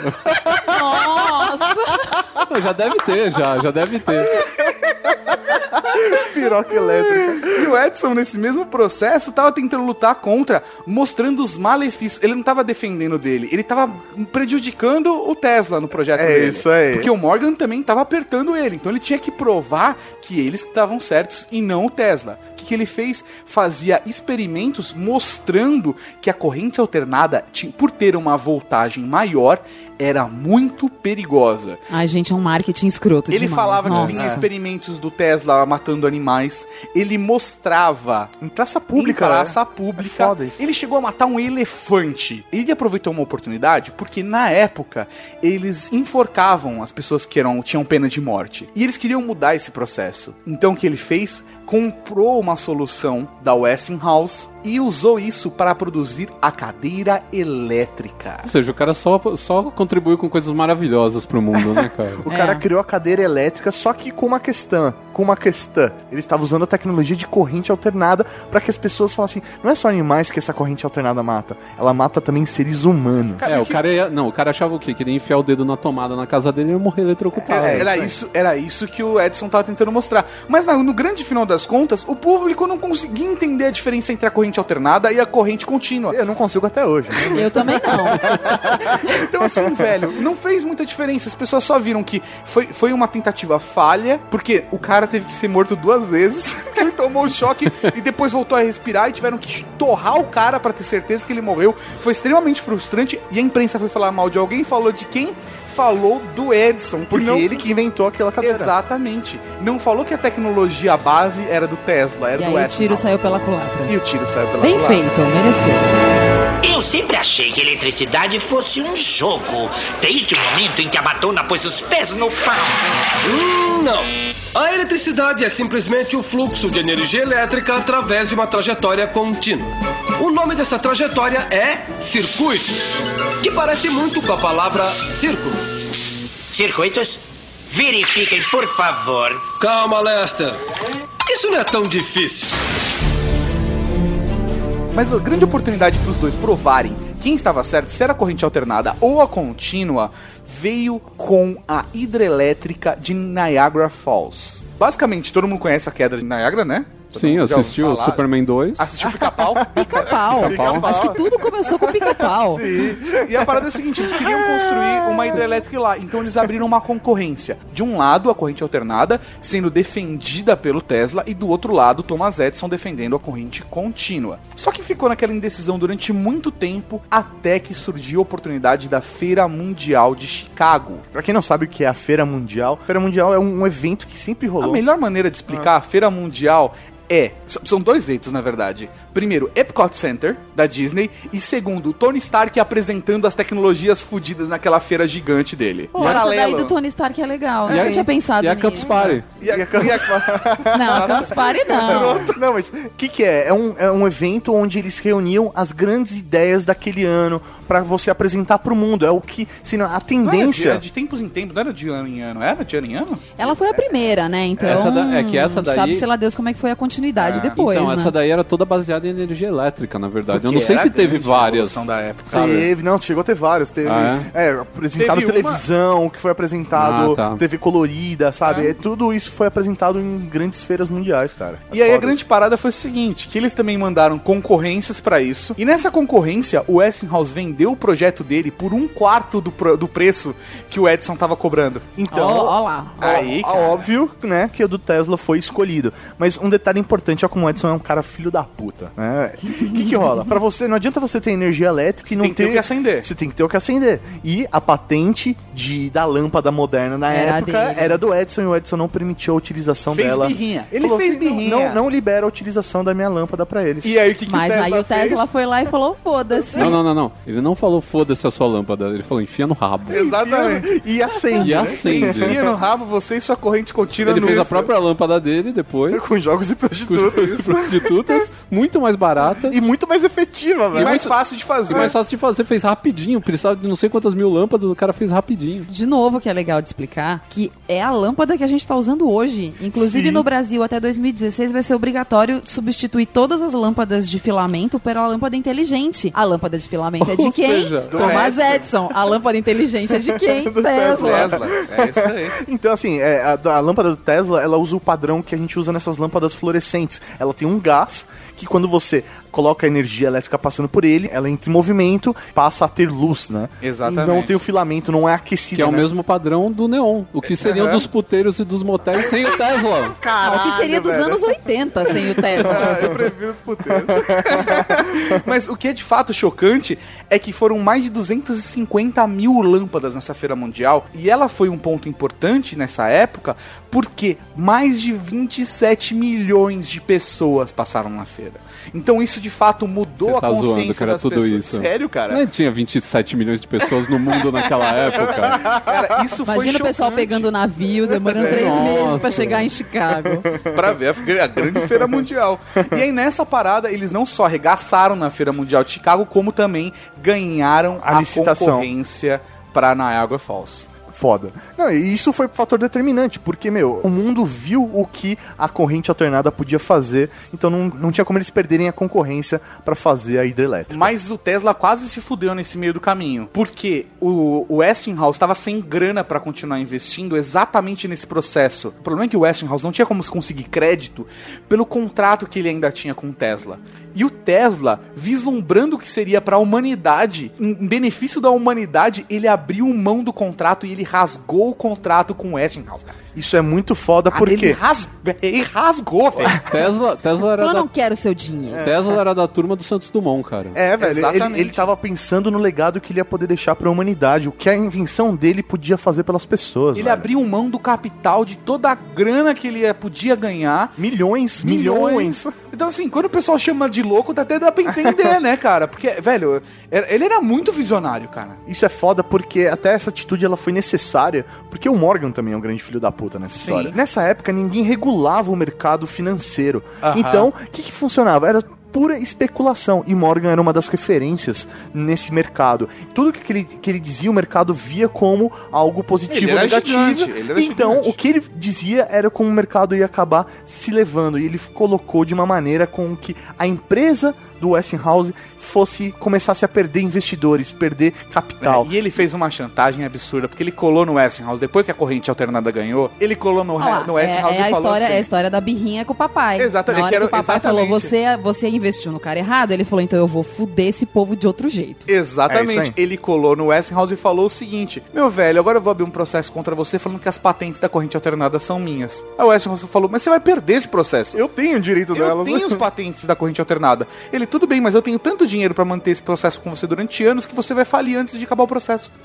Nossa! [LAUGHS] Já deve ter, já, já deve ter. Piroca elétrica. E o Edson, nesse mesmo processo, tava tentando lutar contra, mostrando os malefícios. Ele não tava defendendo dele, ele tava prejudicando o Tesla no projeto É dele. isso aí. Porque o Morgan também tava apertando ele. Então ele tinha que provar que eles estavam certos e não o Tesla. O que, que ele fez? Fazia experimentos mostrando que a corrente alternada, por ter uma voltagem maior, era muito perigosa. Ai, gente, é um marketing escroto Ele demais. falava Nossa. que tinha experimentos do Tesla matando animais. Ele mostrava Em praça pública. em praça É pública. isso. ele chegou a matar um elefante. Ele aproveitou uma oportunidade porque na época eles enforcavam as pessoas que eram tinham pena de morte. E eles queriam mudar esse processo. Então o que ele fez? Comprou uma solução da Westinghouse e usou isso para produzir a cadeira elétrica. Ou seja, o cara só, só contribuiu com coisas maravilhosas pro mundo, né, cara? [LAUGHS] O É. cara criou a cadeira elétrica, só que com uma questão. Com uma questão. Ele estava usando a tecnologia de corrente alternada para que as pessoas falassem: não é só animais que essa corrente alternada mata, ela mata também seres humanos. É, o cara ia, Não, o cara achava o quê? Que ele ia enfiar o dedo na tomada na casa dele e ia morrer eletrocutado. É, era, isso, era isso que o Edson tava tentando mostrar. Mas no grande final das contas, o público não conseguia entender a diferença entre a corrente alternada e a corrente contínua. Eu não consigo até hoje. né? Eu também não. [LAUGHS] Então, assim, velho, não fez muita diferença. As pessoas só viram que foi, foi uma tentativa falha, porque o cara teve que ser morto duas vezes. [LAUGHS] Ele tomou o choque e depois voltou a respirar e tiveram que torrar o cara pra ter certeza que ele morreu. Foi extremamente frustrante e a imprensa foi falar mal de alguém, falou de quem? Falou do Edison. Porque não ele que inventou aquela cadeira. Exatamente. Não falou que a tecnologia base era do Tesla, era E do aí o tiro saiu pela culatra. E o tiro saiu pela Bem culatra. feito, mereceu. Eu sempre achei que eletricidade fosse um jogo, desde o momento em que a Madonna pôs os pés no pau. Hum, não. A eletricidade é simplesmente o fluxo de energia elétrica através de uma trajetória contínua. O nome dessa trajetória é circuito, que parece muito com a palavra círculo. Circuitos? Verifiquem, por favor. Calma, Lester. Isso não é tão difícil. Mas a grande oportunidade para os dois provarem quem estava certo, se era a corrente alternada ou a contínua, veio com a hidrelétrica de Niagara Falls. Basicamente, todo mundo conhece a queda de Niagara, né? Sim, assistiu? Superman 2. Assistiu Pica-Pau? [LAUGHS] Pica-pau. Pica-pau. Acho que tudo começou com pica-pau. [LAUGHS] E a parada é a seguinte, eles queriam construir uma hidrelétrica lá, então eles abriram uma concorrência. De um lado, a corrente alternada sendo defendida pelo Tesla e do outro lado, Thomas Edison defendendo a corrente contínua. Só que ficou naquela indecisão durante muito tempo, até que surgiu a oportunidade da Feira Mundial de Chicago. Pra quem não sabe o que é a Feira Mundial, a Feira Mundial é um, evento que sempre A rolou. melhor maneira de explicar a Feira Mundial é. São dois jeitos, na verdade. Primeiro, Epcot Center, da Disney. E segundo, Tony Stark apresentando as tecnologias fudidas naquela feira gigante dele. Pô, essa daí do Tony Stark é legal. Eu E a- nunca tinha pensado E a nisso. Campus Party. E a, e a- Não, a Campus Party não. [LAUGHS] Não, mas o que, que é? É um, é um evento onde eles reuniam as grandes ideias daquele ano pra você apresentar pro mundo. É o que, se não, a Não era de, tendência. era de tempos em tempos, não era de ano em ano, era de ano em ano? Ela foi a primeira, né? Então, Essa da- é que essa daí- sabe se lá Deus como é que foi a continuidade depois, então, né? essa daí era toda baseada em energia elétrica, na verdade. Eu não Porque sei era se teve várias. da época. sabe? Teve, não, chegou a ter várias. Teve, Ah, é? apresentado Teve uma- televisão, que foi apresentado, Ah, tá. TV colorida, sabe? É. É, tudo isso foi apresentado em grandes feiras mundiais, cara. É E aí a foda. grande parada foi o seguinte, que eles também mandaram concorrências pra isso. E nessa concorrência, o Westinghouse vendeu o projeto dele por um quarto do, pro- do preço que o Edison tava cobrando. Então, Ó, ó lá. Aí, Ó, cara. óbvio, né, que o do Tesla foi escolhido. Mas um detalhe importante é como o Edson é um cara filho da puta, né? O que que rola? Pra você, não adianta você ter energia elétrica e Você não tem que ter o que acender. Você tem que ter o que acender. E a patente de, da lâmpada moderna na Era época dele. era do Edson e o Edson não permitiu a utilização Fez dela. birrinha. Ele Falou fez birrinha. Não, não libera a utilização da minha lâmpada pra eles. E aí o que, que Mas o aí o Tesla fez? foi lá e falou, foda-se. Não, não, não, não. Ele não falou foda-se a sua lâmpada. Ele falou enfia no rabo. Exatamente. E acende. E né? acende. Enfia no rabo você e sua corrente contínua Ele no fez a isso. própria lâmpada dele depois. [LAUGHS] Com jogos e prostitutas. as prostitutas, muito mais barata. E muito mais efetiva, E velho. mais fácil de fazer. E mais fácil de fazer, fez rapidinho. Precisava de não sei quantas mil lâmpadas, o cara fez rapidinho. De novo, que é legal de explicar, que é a lâmpada que a gente tá usando hoje. Inclusive no Brasil, até 2016, vai ser obrigatório substituir todas as lâmpadas de filamento pela lâmpada inteligente. A lâmpada de filamento é de Ou quem? seja, do Thomas Edison. Edison. A lâmpada inteligente é de [LAUGHS] quem? Tesla. Tesla. É isso aí. Então, assim, é, a, a lâmpada do Tesla, ela usa o padrão que a gente usa nessas lâmpadas fluorescentes. Ela tem um gás que quando você coloca a energia elétrica passando por ele, ela entra em movimento, passa a ter luz, né? Exatamente. E não tem o filamento, não é aquecido, Que é o né? mesmo padrão do neon. O que seriam dos puteiros e dos motéis sem o Tesla. [LAUGHS] Ah, o que seria dos velho. anos 80 sem o Tesla? Ah, [LAUGHS] eu prefiro os puteiros. [LAUGHS] Mas o que é de fato chocante é que foram mais de 250 mil lâmpadas nessa feira mundial. E ela foi um ponto importante nessa época porque mais de 27 milhões de pessoas passaram na feira. Então isso de fato mudou a tá zoando consciência que era das tudo pessoas. isso. Sério, cara? Não tinha 27 milhões de pessoas no mundo naquela [LAUGHS] época. Cara, isso Imagina o foi pessoal chocante pegando o navio, demorando É. três meses Nossa. pra chegar em Chicago. [LAUGHS] pra ver a, a grande feira mundial. E aí nessa parada eles não só arregaçaram na feira mundial de Chicago, como também ganharam A a, licitação. concorrência para Niagara Falls. Foda. Não, e isso foi um fator determinante, porque, meu, o mundo viu o que a corrente alternada podia fazer, então não, não tinha como eles perderem a concorrência pra fazer a hidrelétrica. Mas o Tesla quase se fudeu nesse meio do caminho. Porque o, o Westinghouse estava sem grana para continuar investindo exatamente nesse processo. O problema é que o Westinghouse não tinha como conseguir crédito pelo contrato que ele ainda tinha com o Tesla. E o Tesla, vislumbrando o que seria pra humanidade, em benefício da humanidade, ele abriu mão do contrato e ele rasgou o contrato com o Westinghouse. Isso é muito foda Ele, porque ras... ele rasgou, velho. [LAUGHS] Tesla, Tesla era Eu da, não quero seu dinheiro. Tesla era da turma do Santos Dumont, cara. É, velho, ele, Exatamente. ele tava pensando no legado que ele ia poder deixar pra humanidade, o que a invenção dele podia fazer pelas pessoas. Ele velho. abriu mão do capital, de toda a grana que ele ia- podia ganhar. milhões, milhões. Então, assim, quando o pessoal chama de louco, até dá pra entender, né, cara? Porque, velho, ele era muito visionário, cara. Isso é foda porque até essa atitude ela foi necessária, porque o Morgan também é um grande filho da puta nessa Sim. história. Nessa época ninguém regulava o mercado financeiro. Aham. Então, o que, que funcionava? Era pura especulação. E Morgan era uma das referências nesse mercado. Tudo que ele, que ele dizia, o mercado via como algo positivo ou negativo. gigante, então, gigante. o que ele dizia era como o mercado ia acabar se levando. E ele colocou de uma maneira com que a empresa do Westinghouse fosse começasse a perder investidores, perder capital. É, e ele fez uma chantagem absurda, porque ele colou no Westinghouse, depois que a corrente alternada ganhou, ele colou no, lá, no é, Westinghouse é a e falou história, assim... é a história da birrinha com o papai. Exatamente, Na hora que o papai falou, exatamente. você, você investiu no cara errado, ele falou, então eu vou fuder esse povo de outro jeito. É Exatamente. ele colou no Westinghouse e falou o seguinte: Meu velho, agora eu vou abrir um processo contra você falando que as patentes da corrente alternada são minhas. Aí o Westinghouse falou: Mas você vai perder esse processo. Eu tenho o direito Eu delas. tenho os patentes da corrente alternada. Ele, tudo bem, mas eu tenho tanto dinheiro pra manter esse processo com você durante anos que você vai falir antes de acabar o processo. [LAUGHS]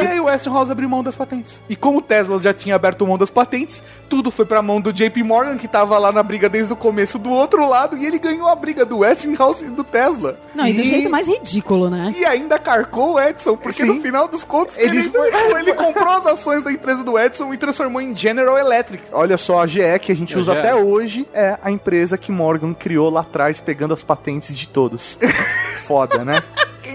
e aí o Westinghouse abriu mão das patentes. E como o Tesla já tinha aberto mão das patentes, tudo foi pra mão do JP Morgan, que tava lá na briga desde o começo do outro lado, e ele ganhou a briga do Westinghouse e do Tesla. Não, e do jeito mais ridículo, né? E ainda carcou o Edson, porque Sim. no final dos contos Eles ele, ele comprou as ações da empresa do Edson e transformou em General Electric. Olha só, a GE que a gente É, usa até hoje é a empresa que Morgan criou lá atrás, pegando as patentes de todos. [LAUGHS] Foda, né?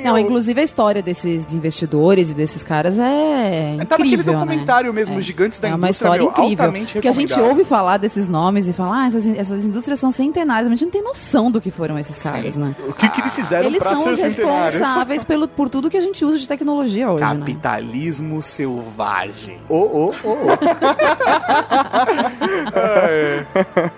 Não, inclusive a história desses investidores e desses caras é Tá naquele incrível, documentário né? mesmo, Gigantes da é uma Indústria, história meu, incrível. altamente Porque a gente ouve falar desses nomes e fala, ah, essas, essas indústrias são centenárias, mas a gente não tem noção do que foram esses caras, né? O que, que eles fizeram Eles pra são os responsáveis pelo, por tudo que a gente usa de tecnologia hoje, né? Capitalismo selvagem. Ô, ô, ô, ô.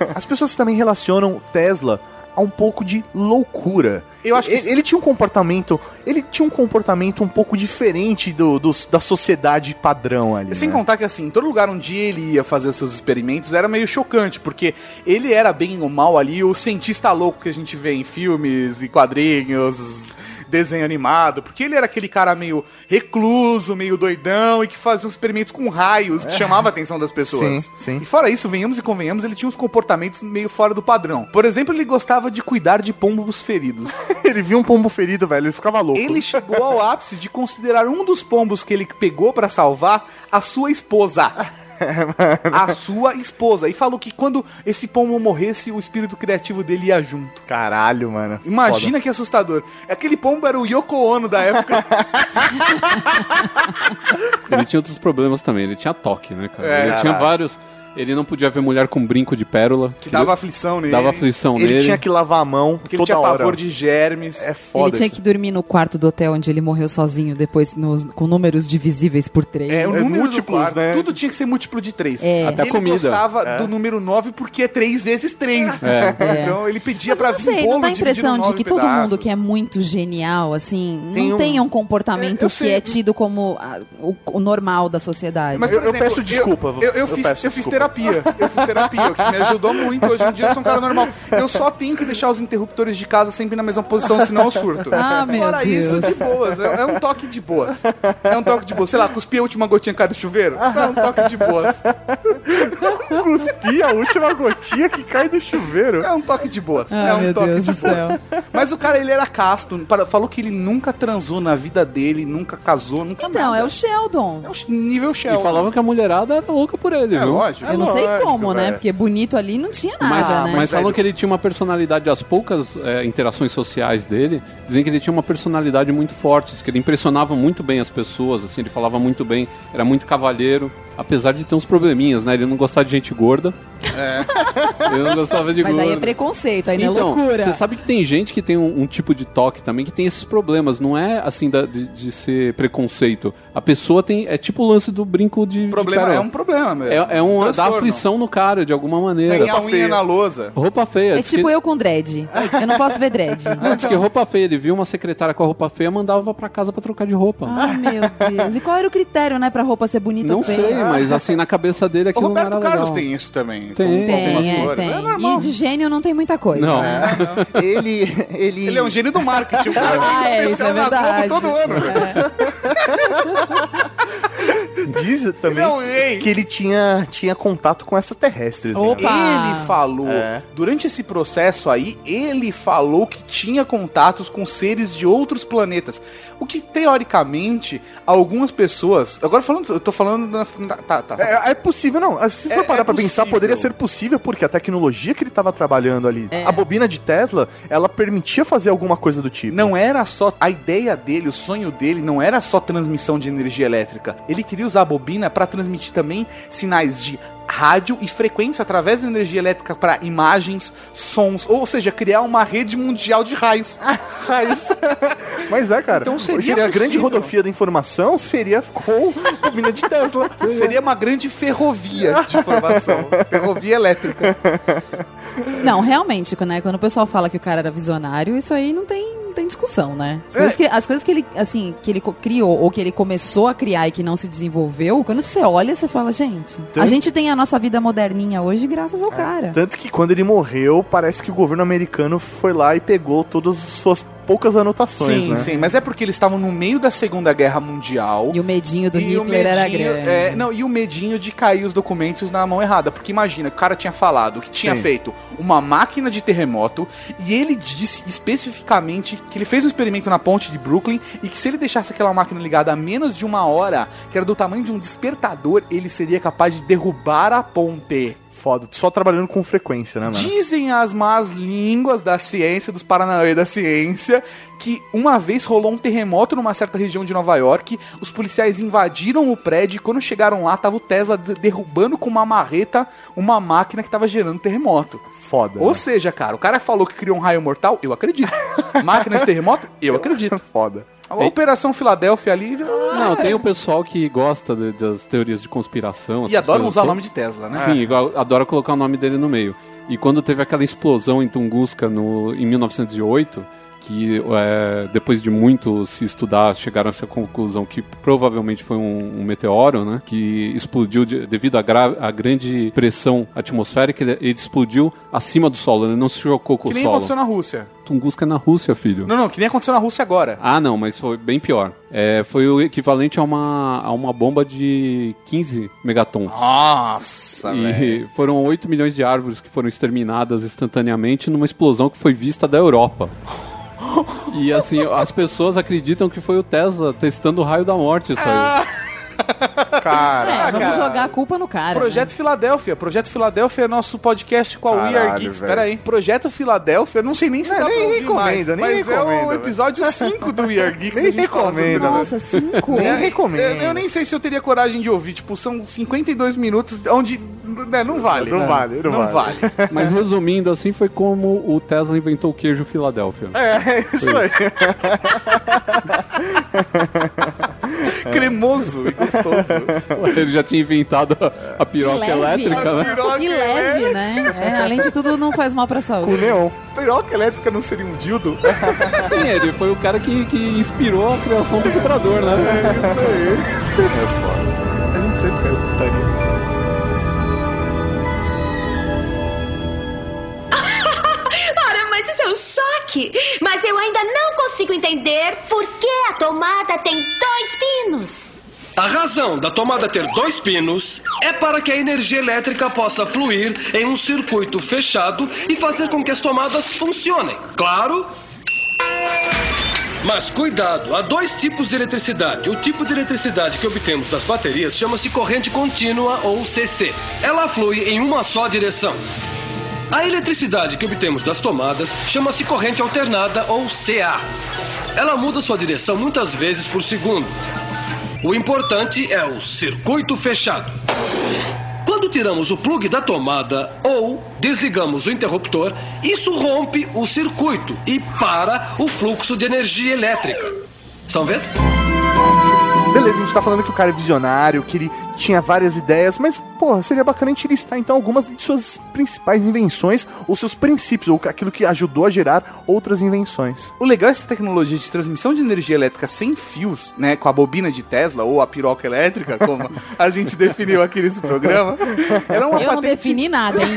[LAUGHS] As pessoas também relacionam Tesla a um pouco de loucura. Eu acho que- ele, ele tinha um comportamento, ele tinha um comportamento um pouco diferente do, do- da sociedade padrão ali. Sem né? contar que, assim, em todo lugar onde ele ia fazer seus experimentos era meio chocante, porque ele era bem ou mal ali o cientista louco que a gente vê em filmes e quadrinhos, desenho animado, porque ele era aquele cara meio recluso, meio doidão e que fazia uns experimentos com raios que chamava a atenção das pessoas. Sim, sim. E fora isso, venhamos e convenhamos, ele tinha uns comportamentos meio fora do padrão. Por exemplo, ele gostava de cuidar de pombos feridos. [LAUGHS] Ele viu um pombo ferido, velho, ele ficava louco. Ele chegou ao ápice de considerar um dos pombos que ele pegou pra salvar a sua esposa. [LAUGHS] [LAUGHS] a sua esposa. E falou que quando esse pombo morresse, o espírito criativo dele ia junto. Caralho, mano. Imagina que assustador. Aquele pombo era o Yoko Ono da época. [LAUGHS] Ele tinha outros problemas também. Ele tinha toque, né, cara? É, ele tinha caralho. vários. Ele não podia ver mulher com brinco de pérola. Que dava aflição nele. Dava aflição Ele nele. tinha que lavar a mão Porque ele toda tinha hora. pavor de germes. É foda Ele tinha isso. que dormir no quarto do hotel onde ele morreu sozinho, depois nos- com números divisíveis por três. É, o É número múltiplos, quarto, né? Tudo tinha que ser múltiplo de 3. É. Até a ele comida. gostava do número 9 porque é 3 vezes 3. [LAUGHS] É. Então ele pedia Mas pra eu não vir sei, bolo não dá a dividido impressão em de nove que todo pedaços. mundo que é muito genial, assim, Tem não um- tenha um comportamento É, eu que sei. é tido como ah, o, o normal da sociedade. Mas, Eu- peço desculpa, Eu, eu, eu fiz, peço eu fiz desculpa. Terapia. Eu fiz terapia, o que me ajudou muito. Hoje em dia eu sou um cara normal. Eu só tenho que deixar os interruptores de casa sempre na mesma posição, senão eu surto. Ah, meu Fora isso, Deus. de boas. É, é um toque de boas. É um toque de boas. Sei lá, cuspir a última gotinha que cai do chuveiro? É um toque de boas. Cuspi a última gotinha que cai do chuveiro. É um toque de boas. Ah, é um meu toque Deus de céu. Mas o cara, ele era casto. Falou que ele nunca transou na vida dele, nunca casou, nunca Então, nada. é o Sheldon. É o nível Shell. E falavam que a mulherada era louca por ele, É viu? lógico. Eu não sei como, né? velho. Porque bonito ali não tinha nada, Mas, né? mas falam que ele tinha uma personalidade, as poucas é, interações sociais dele, dizem que ele tinha uma personalidade muito forte, que ele impressionava muito bem as pessoas, assim, ele falava muito bem, era muito cavalheiro, apesar de ter uns probleminhas, né? Ele não gostava de gente gorda, [LAUGHS] Eu não gostava de Mas aí é preconceito, aí não é Então, loucura. você sabe que tem gente que tem um, um tipo de toque também que tem esses problemas. Não é assim da- de, de ser preconceito. A pessoa tem. É tipo o lance do brinco de. Problema de é um problema mesmo. É, é um, dá transtorno. aflição no cara, de alguma maneira. Tem a unha na lousa. Roupa feia. É diz tipo que, eu com dread. Eu não posso ver dread. [LAUGHS] Não, diz que roupa feia. Ele viu uma secretária com a roupa feia, mandava pra casa pra trocar de roupa. Ah, meu Deus. E qual era o critério, né, pra roupa ser bonita não ou feia? sei, mas assim, na cabeça dele O aquilo não era Roberto legal. Carlos tem isso também. Tem, Tem, é, tem. É normal. e de gênio não tem muita coisa. Não. né? [LAUGHS] Ele, ele, Ele é um gênio do marketing. O cara Ah, tem é, isso é na verdade. Todo ano. [LAUGHS] diz também rei. que ele tinha, tinha contato com extraterrestres. né? Opa! Ele falou, É. durante esse processo aí, ele falou que tinha contatos com seres de outros planetas. O que, teoricamente, algumas pessoas. Agora falando, eu tô falando. nas- Tá, tá. É, é possível, não. Se for É- parar é pra pensar, poderia ser possível, porque a tecnologia que ele tava trabalhando ali, É. a bobina de Tesla, ela permitia fazer alguma coisa do tipo. Não era só. A ideia dele, o sonho dele, não era só transmissão de energia elétrica. Ele queria usar a bobina para transmitir também sinais de rádio e frequência através da energia elétrica para imagens, sons, ou seja, criar uma rede mundial de raios. [LAUGHS] Mas, [LAUGHS] mas é, cara. Então seria a grande rodofia da informação seria com bobina de Tesla. Seria uma grande ferrovia de informação. [LAUGHS] ferrovia elétrica. Não, realmente, né? Quando o pessoal fala que o cara era visionário, isso aí não tem, não tem discussão, né? As coisas, É. que, as coisas que ele, assim, que ele criou ou que ele começou a criar e que não se desenvolveu, quando você olha, você fala, gente, Então- a gente tem a nossa vida moderninha hoje graças ao cara. Tanto que quando ele morreu, parece que o governo americano foi lá e pegou todas as suas poucas anotações, Sim, né? sim, mas é porque eles estavam no meio da Segunda Guerra Mundial. E o medinho do Hitler era medinho, grande. é, não, e o medinho de cair os documentos na mão errada. Porque imagina, o cara tinha falado que tinha Sim. feito uma máquina de terremoto e ele disse especificamente que ele fez um experimento na ponte de Brooklyn e que se ele deixasse aquela máquina ligada a menos de uma hora, que era do tamanho de um despertador, ele seria capaz de derrubar a ponte. Foda. Só trabalhando com frequência, né, mano? Dizem as más línguas da ciência, dos Paranauê da ciência, que uma vez rolou um terremoto numa certa região de Nova York, os policiais invadiram o prédio e quando chegaram lá, tava o Tesla de- derrubando com uma marreta uma máquina que tava gerando terremoto. Foda. Ou né? seja, cara, o cara falou que criou um raio mortal, eu acredito. [LAUGHS] Máquinas de terremoto, eu acredito. Foda. A Operação Filadélfia ali. Não, tem o pessoal que gosta de- das teorias de conspiração. E coisas usar o todas. nome de Tesla, né? Sim, adora colocar o nome dele no meio. E quando teve aquela explosão em Tunguska no, em 1908, que é, depois de muito se estudar, chegaram a essa conclusão que provavelmente foi um, um meteoro, né? Que explodiu de- devido à, gra- à grande pressão atmosférica, ele, ele explodiu acima do solo, ele não se chocou com Que o nem solo. aconteceu na Rússia. Tunguska é na Rússia, filho. Não, não, que nem aconteceu na Rússia agora. Ah, não, mas foi bem pior. É, foi o equivalente a uma, a uma bomba de 15 megatons. Nossa. E foram 8 milhões de árvores que foram exterminadas instantaneamente numa explosão que foi vista da Europa. [LAUGHS] E assim, as pessoas acreditam que foi o Tesla testando o raio da morte isso aí. [LAUGHS] Cara. É, vamos cara. jogar a culpa no cara. Projeto né? Filadélfia. Projeto Filadélfia é nosso podcast com a We Are Caralho, Geeks. velho. Pera aí. Projeto Filadélfia, eu não sei nem se Não, dá nem pra ouvir recomenda, mais, nem mas é recomenda, o velho. episódio 5 do We Are Geeks. Nem recomenda, isso. Nossa, cinco? Nem É, recomendo. Eu, eu nem sei se eu teria coragem de ouvir. Tipo, são 52 minutos onde né, não vale. Não né? vale, não vale. [LAUGHS] Mas resumindo, assim foi como o Tesla inventou o queijo Filadélfia. É, [LAUGHS] isso aí. [LAUGHS] Cremoso e gostoso. [LAUGHS] Ele já tinha inventado a, a piroca leve. elétrica, né? Piroca Que leve, né? É, além de tudo, não faz mal pra Com saúde. neon. Piroca elétrica não seria um dildo? [LAUGHS] Sim, ele foi o cara que, que inspirou a criação do vibrador, né? A gente sempre caiu putaria. Um choque. Mas eu ainda não consigo entender por que a tomada tem dois pinos. A razão da tomada ter dois pinos é para que a energia elétrica possa fluir em um circuito fechado e fazer com que as tomadas funcionem. Claro? Mas cuidado, há dois tipos de eletricidade. O tipo de eletricidade que obtemos das baterias chama-se corrente contínua ou CC. Ela flui em uma só direção. A eletricidade que obtemos das tomadas chama-se corrente alternada ou CA. Ela muda sua direção muitas vezes por segundo. O importante é o circuito fechado. Quando tiramos o plug da tomada ou desligamos o interruptor, isso rompe o circuito e para o fluxo de energia elétrica. Estão vendo? Beleza, a gente tá falando que o cara é visionário, que ele tinha várias ideias, mas, porra, seria bacana a gente listar então algumas de suas principais invenções, ou seus princípios, ou aquilo que ajudou a gerar outras invenções. O legal é essa tecnologia de transmissão de energia elétrica sem fios, né, com a bobina de Tesla ou a piroca elétrica, como a gente definiu aqui nesse programa. Ela é uma Eu não defini nada, hein?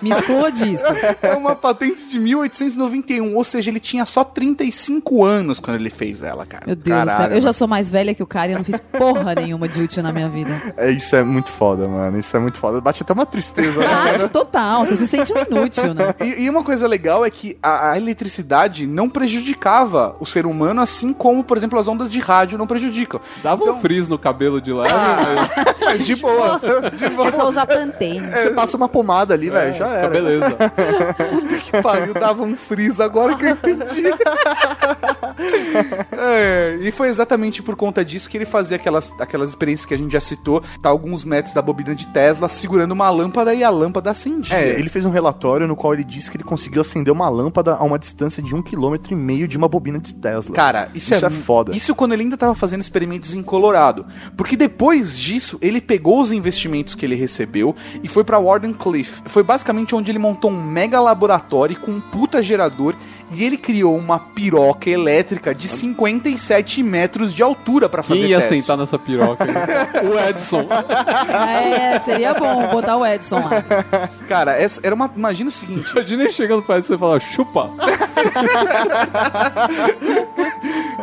Me exclua disso. É uma patente de 1891, ou seja, ele tinha só 35 anos quando ele fez ela, cara. Meu Deus do céu. Caralho, Eu já sou mais velha que o cara e eu não fiz porra nenhuma de útil na minha vida. É, isso é muito foda, mano. Isso é muito foda. Bate até uma tristeza. né? Bate total. Você se sente um inútil, né? E, e uma coisa legal é que a, a eletricidade não prejudicava o ser humano, assim como, por exemplo, as ondas de rádio não prejudicam. Dava um frizz no cabelo de leve, mas [LAUGHS] Mas de boa, [LAUGHS] de É boa. só usar Pantene. Você passa uma pomada ali, velho, já tá era. beleza. [LAUGHS] que pariu, dava um freeze agora que eu entendi. É, e foi exatamente por conta disso que ele fazia aquelas, aquelas experiências que a gente já citou, tá alguns metros da bobina de Tesla segurando uma lâmpada e a lâmpada acendia. É, ele fez um relatório no qual ele disse que ele conseguiu acender uma lâmpada a uma distância de um quilômetro e meio de uma bobina de Tesla. Cara, isso, Isso é foda. Isso quando ele ainda tava fazendo experimentos em Colorado. Porque depois disso, ele pegou os investimentos que ele recebeu e foi pra Wardenclyffe. Foi basicamente onde ele montou um mega laboratório com um puta gerador e ele criou uma piroca elétrica de 57 metros de altura pra fazer Quem ia teste. sentar nessa piroca? [LAUGHS] o Edson. É, seria bom botar o Edson lá. Cara, essa era uma. Imagina o seguinte. Imagina ele chegando pra Edson e falar, chupa.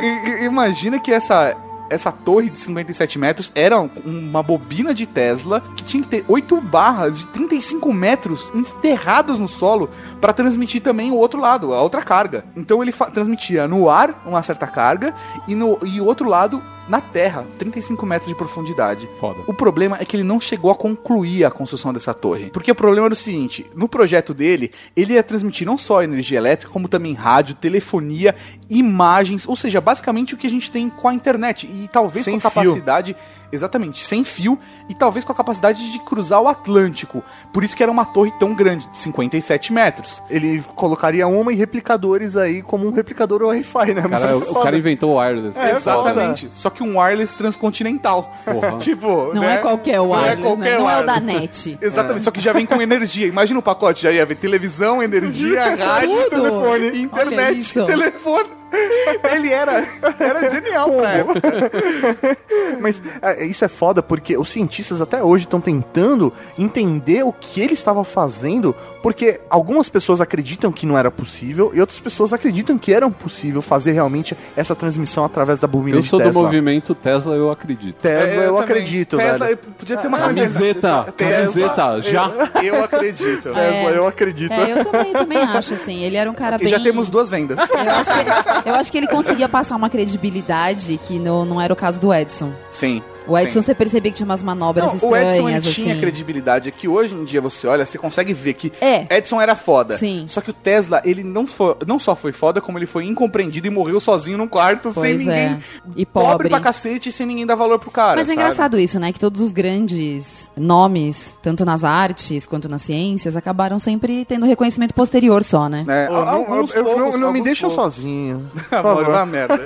I- [LAUGHS] Imagina que essa. Essa torre de 57 metros era um- uma bobina de Tesla que tinha que ter 8 barras de 35 metros enterradas no solo para transmitir também o outro lado, a outra carga. Então ele transmitia no ar uma certa carga e no e o outro lado na terra, 35 metros de profundidade. Foda. O problema é que ele não chegou a concluir a construção dessa torre. Porque o problema era o seguinte: no projeto dele, ele ia transmitir não só energia elétrica, como também rádio, telefonia, imagens, ou seja, basicamente o que a gente tem com a internet. E talvez Sem com a fio. capacidade. Exatamente, sem fio e talvez com a capacidade de cruzar o Atlântico. Por isso que era uma torre tão grande, de 57 metros. Ele colocaria uma e replicadores aí como um replicador Wi-Fi, né? Cara, o, o cara inventou o wireless. É, exatamente. Só que um wireless transcontinental. Porra. [LAUGHS] tipo, Não né? é qualquer wireless, Não é qualquer né? Não é o da net. [LAUGHS] Exatamente, só que já vem com energia. Imagina o pacote, já ia ver televisão, energia, rádio, telefone, internet, telefone. [LAUGHS] Ele era, era genial pra época. Mas é, isso é foda porque os cientistas até hoje estão tentando entender o que ele estava fazendo, porque algumas pessoas acreditam que não era possível e outras pessoas acreditam que era possível fazer realmente essa transmissão através da bobina Eu de sou do Tesla. movimento Tesla, eu acredito. Tesla, É, eu, também. acredito, Tesla, velho. podia ter uma coisa. Camiseta, [LAUGHS] camiseta, já. Eu, eu acredito. Tesla, eu acredito. É, eu também, também acho, assim. Ele era um cara E bem... já temos duas vendas. Eu acho, que, eu acho que ele conseguia passar uma credibilidade que não, não era o caso do Edson. Sim. O Edson, sim. você percebia que tinha umas manobras Não, o estranhas, Edson ele tinha assim. credibilidade. É que hoje em dia você olha, você consegue ver que É. Edson era foda. Sim. Só que o Tesla, ele não, foi, não só foi foda, como ele foi incompreendido e morreu sozinho num quarto sem Pois ninguém. é. E pobre pobre. pra cacete e sem ninguém dar valor pro cara. Mas é sabe? engraçado isso, né? Que todos os grandes nomes, tanto nas artes quanto nas ciências, acabaram sempre tendo reconhecimento posterior só, né? É, Pô, não, alguns eu- eu- poucos, não, não me deixam poucos. sozinho. [LAUGHS] Amor, favor. vai merda.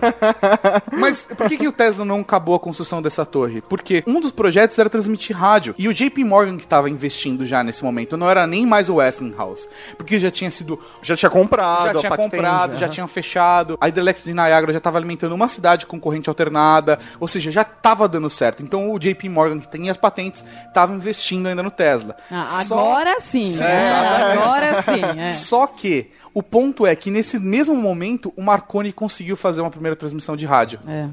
[LAUGHS] Mas por que, que o Tesla não acabou a construção dessa torre? Porque um dos projetos era transmitir rádio. E o JP Morgan que tava investindo já nesse momento não era nem mais o Westinghouse. Porque já tinha sido. Já tinha comprado, Já tinha comprado, já tinham fechado. A hidrelétrica de Niagara já tava alimentando uma cidade com corrente alternada. Ou seja, já tava dando certo. Então o JP Morgan, que tem as patentes, tava investindo ainda no Tesla. Ah, agora sim. Sim, é, exatamente. agora sim. [LAUGHS] É. Só que o ponto é que nesse mesmo momento o Marconi conseguiu fazer uma primeira transmissão de rádio. É.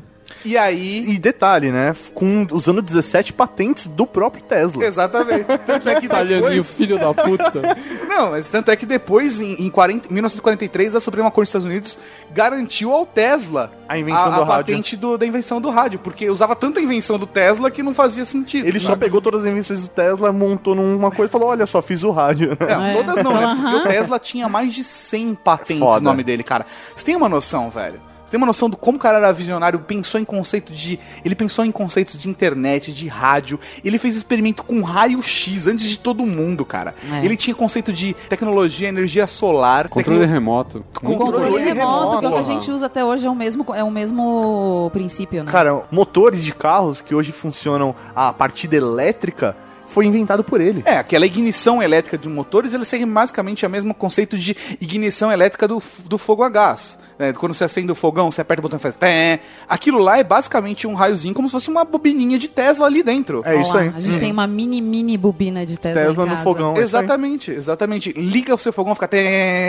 E aí. E detalhe, né? Com, usando 17 patentes do próprio Tesla. Exatamente. Tanto é que Italianinho, depois... filho da puta. [LAUGHS] Não, mas tanto é que depois, em, em 40 1943, a Suprema Corte dos Estados Unidos garantiu ao Tesla A invenção a, do a rádio. patente do- da invenção do rádio, porque usava tanta invenção do Tesla que não fazia sentido. Ele só sabe? pegou todas as invenções do Tesla, montou numa coisa e falou: Olha só, fiz o rádio. Não, É. [LAUGHS] todas não, né? Porque o Tesla tinha mais de 100 patentes Foda. no nome dele, cara. Você tem uma noção, velho? Tem uma noção do como o cara era visionário, pensou em conceito de. Ele pensou em conceitos de internet, de rádio. Ele fez experimento com raio-x antes de todo mundo, cara. É. Ele tinha conceito de tecnologia, energia solar. Controle tecno- remoto. O controle remoto, que é o que a gente usa até hoje, é o mesmo, é o mesmo princípio, né? Cara, motores de carros que hoje funcionam a partida elétrica foi inventado por ele. É, aquela ignição elétrica de motores, ele segue basicamente o mesmo conceito de ignição elétrica do, do fogo a gás. Né? Quando você acende o fogão, você aperta o botão e faz... Té. Aquilo lá é basicamente um raiozinho, como se fosse uma bobininha de Tesla ali dentro. É Olha isso aí. A gente tem uma mini, mini bobina de Tesla, Tesla em no fogão. é. Exatamente, exatamente. Liga o seu fogão, fica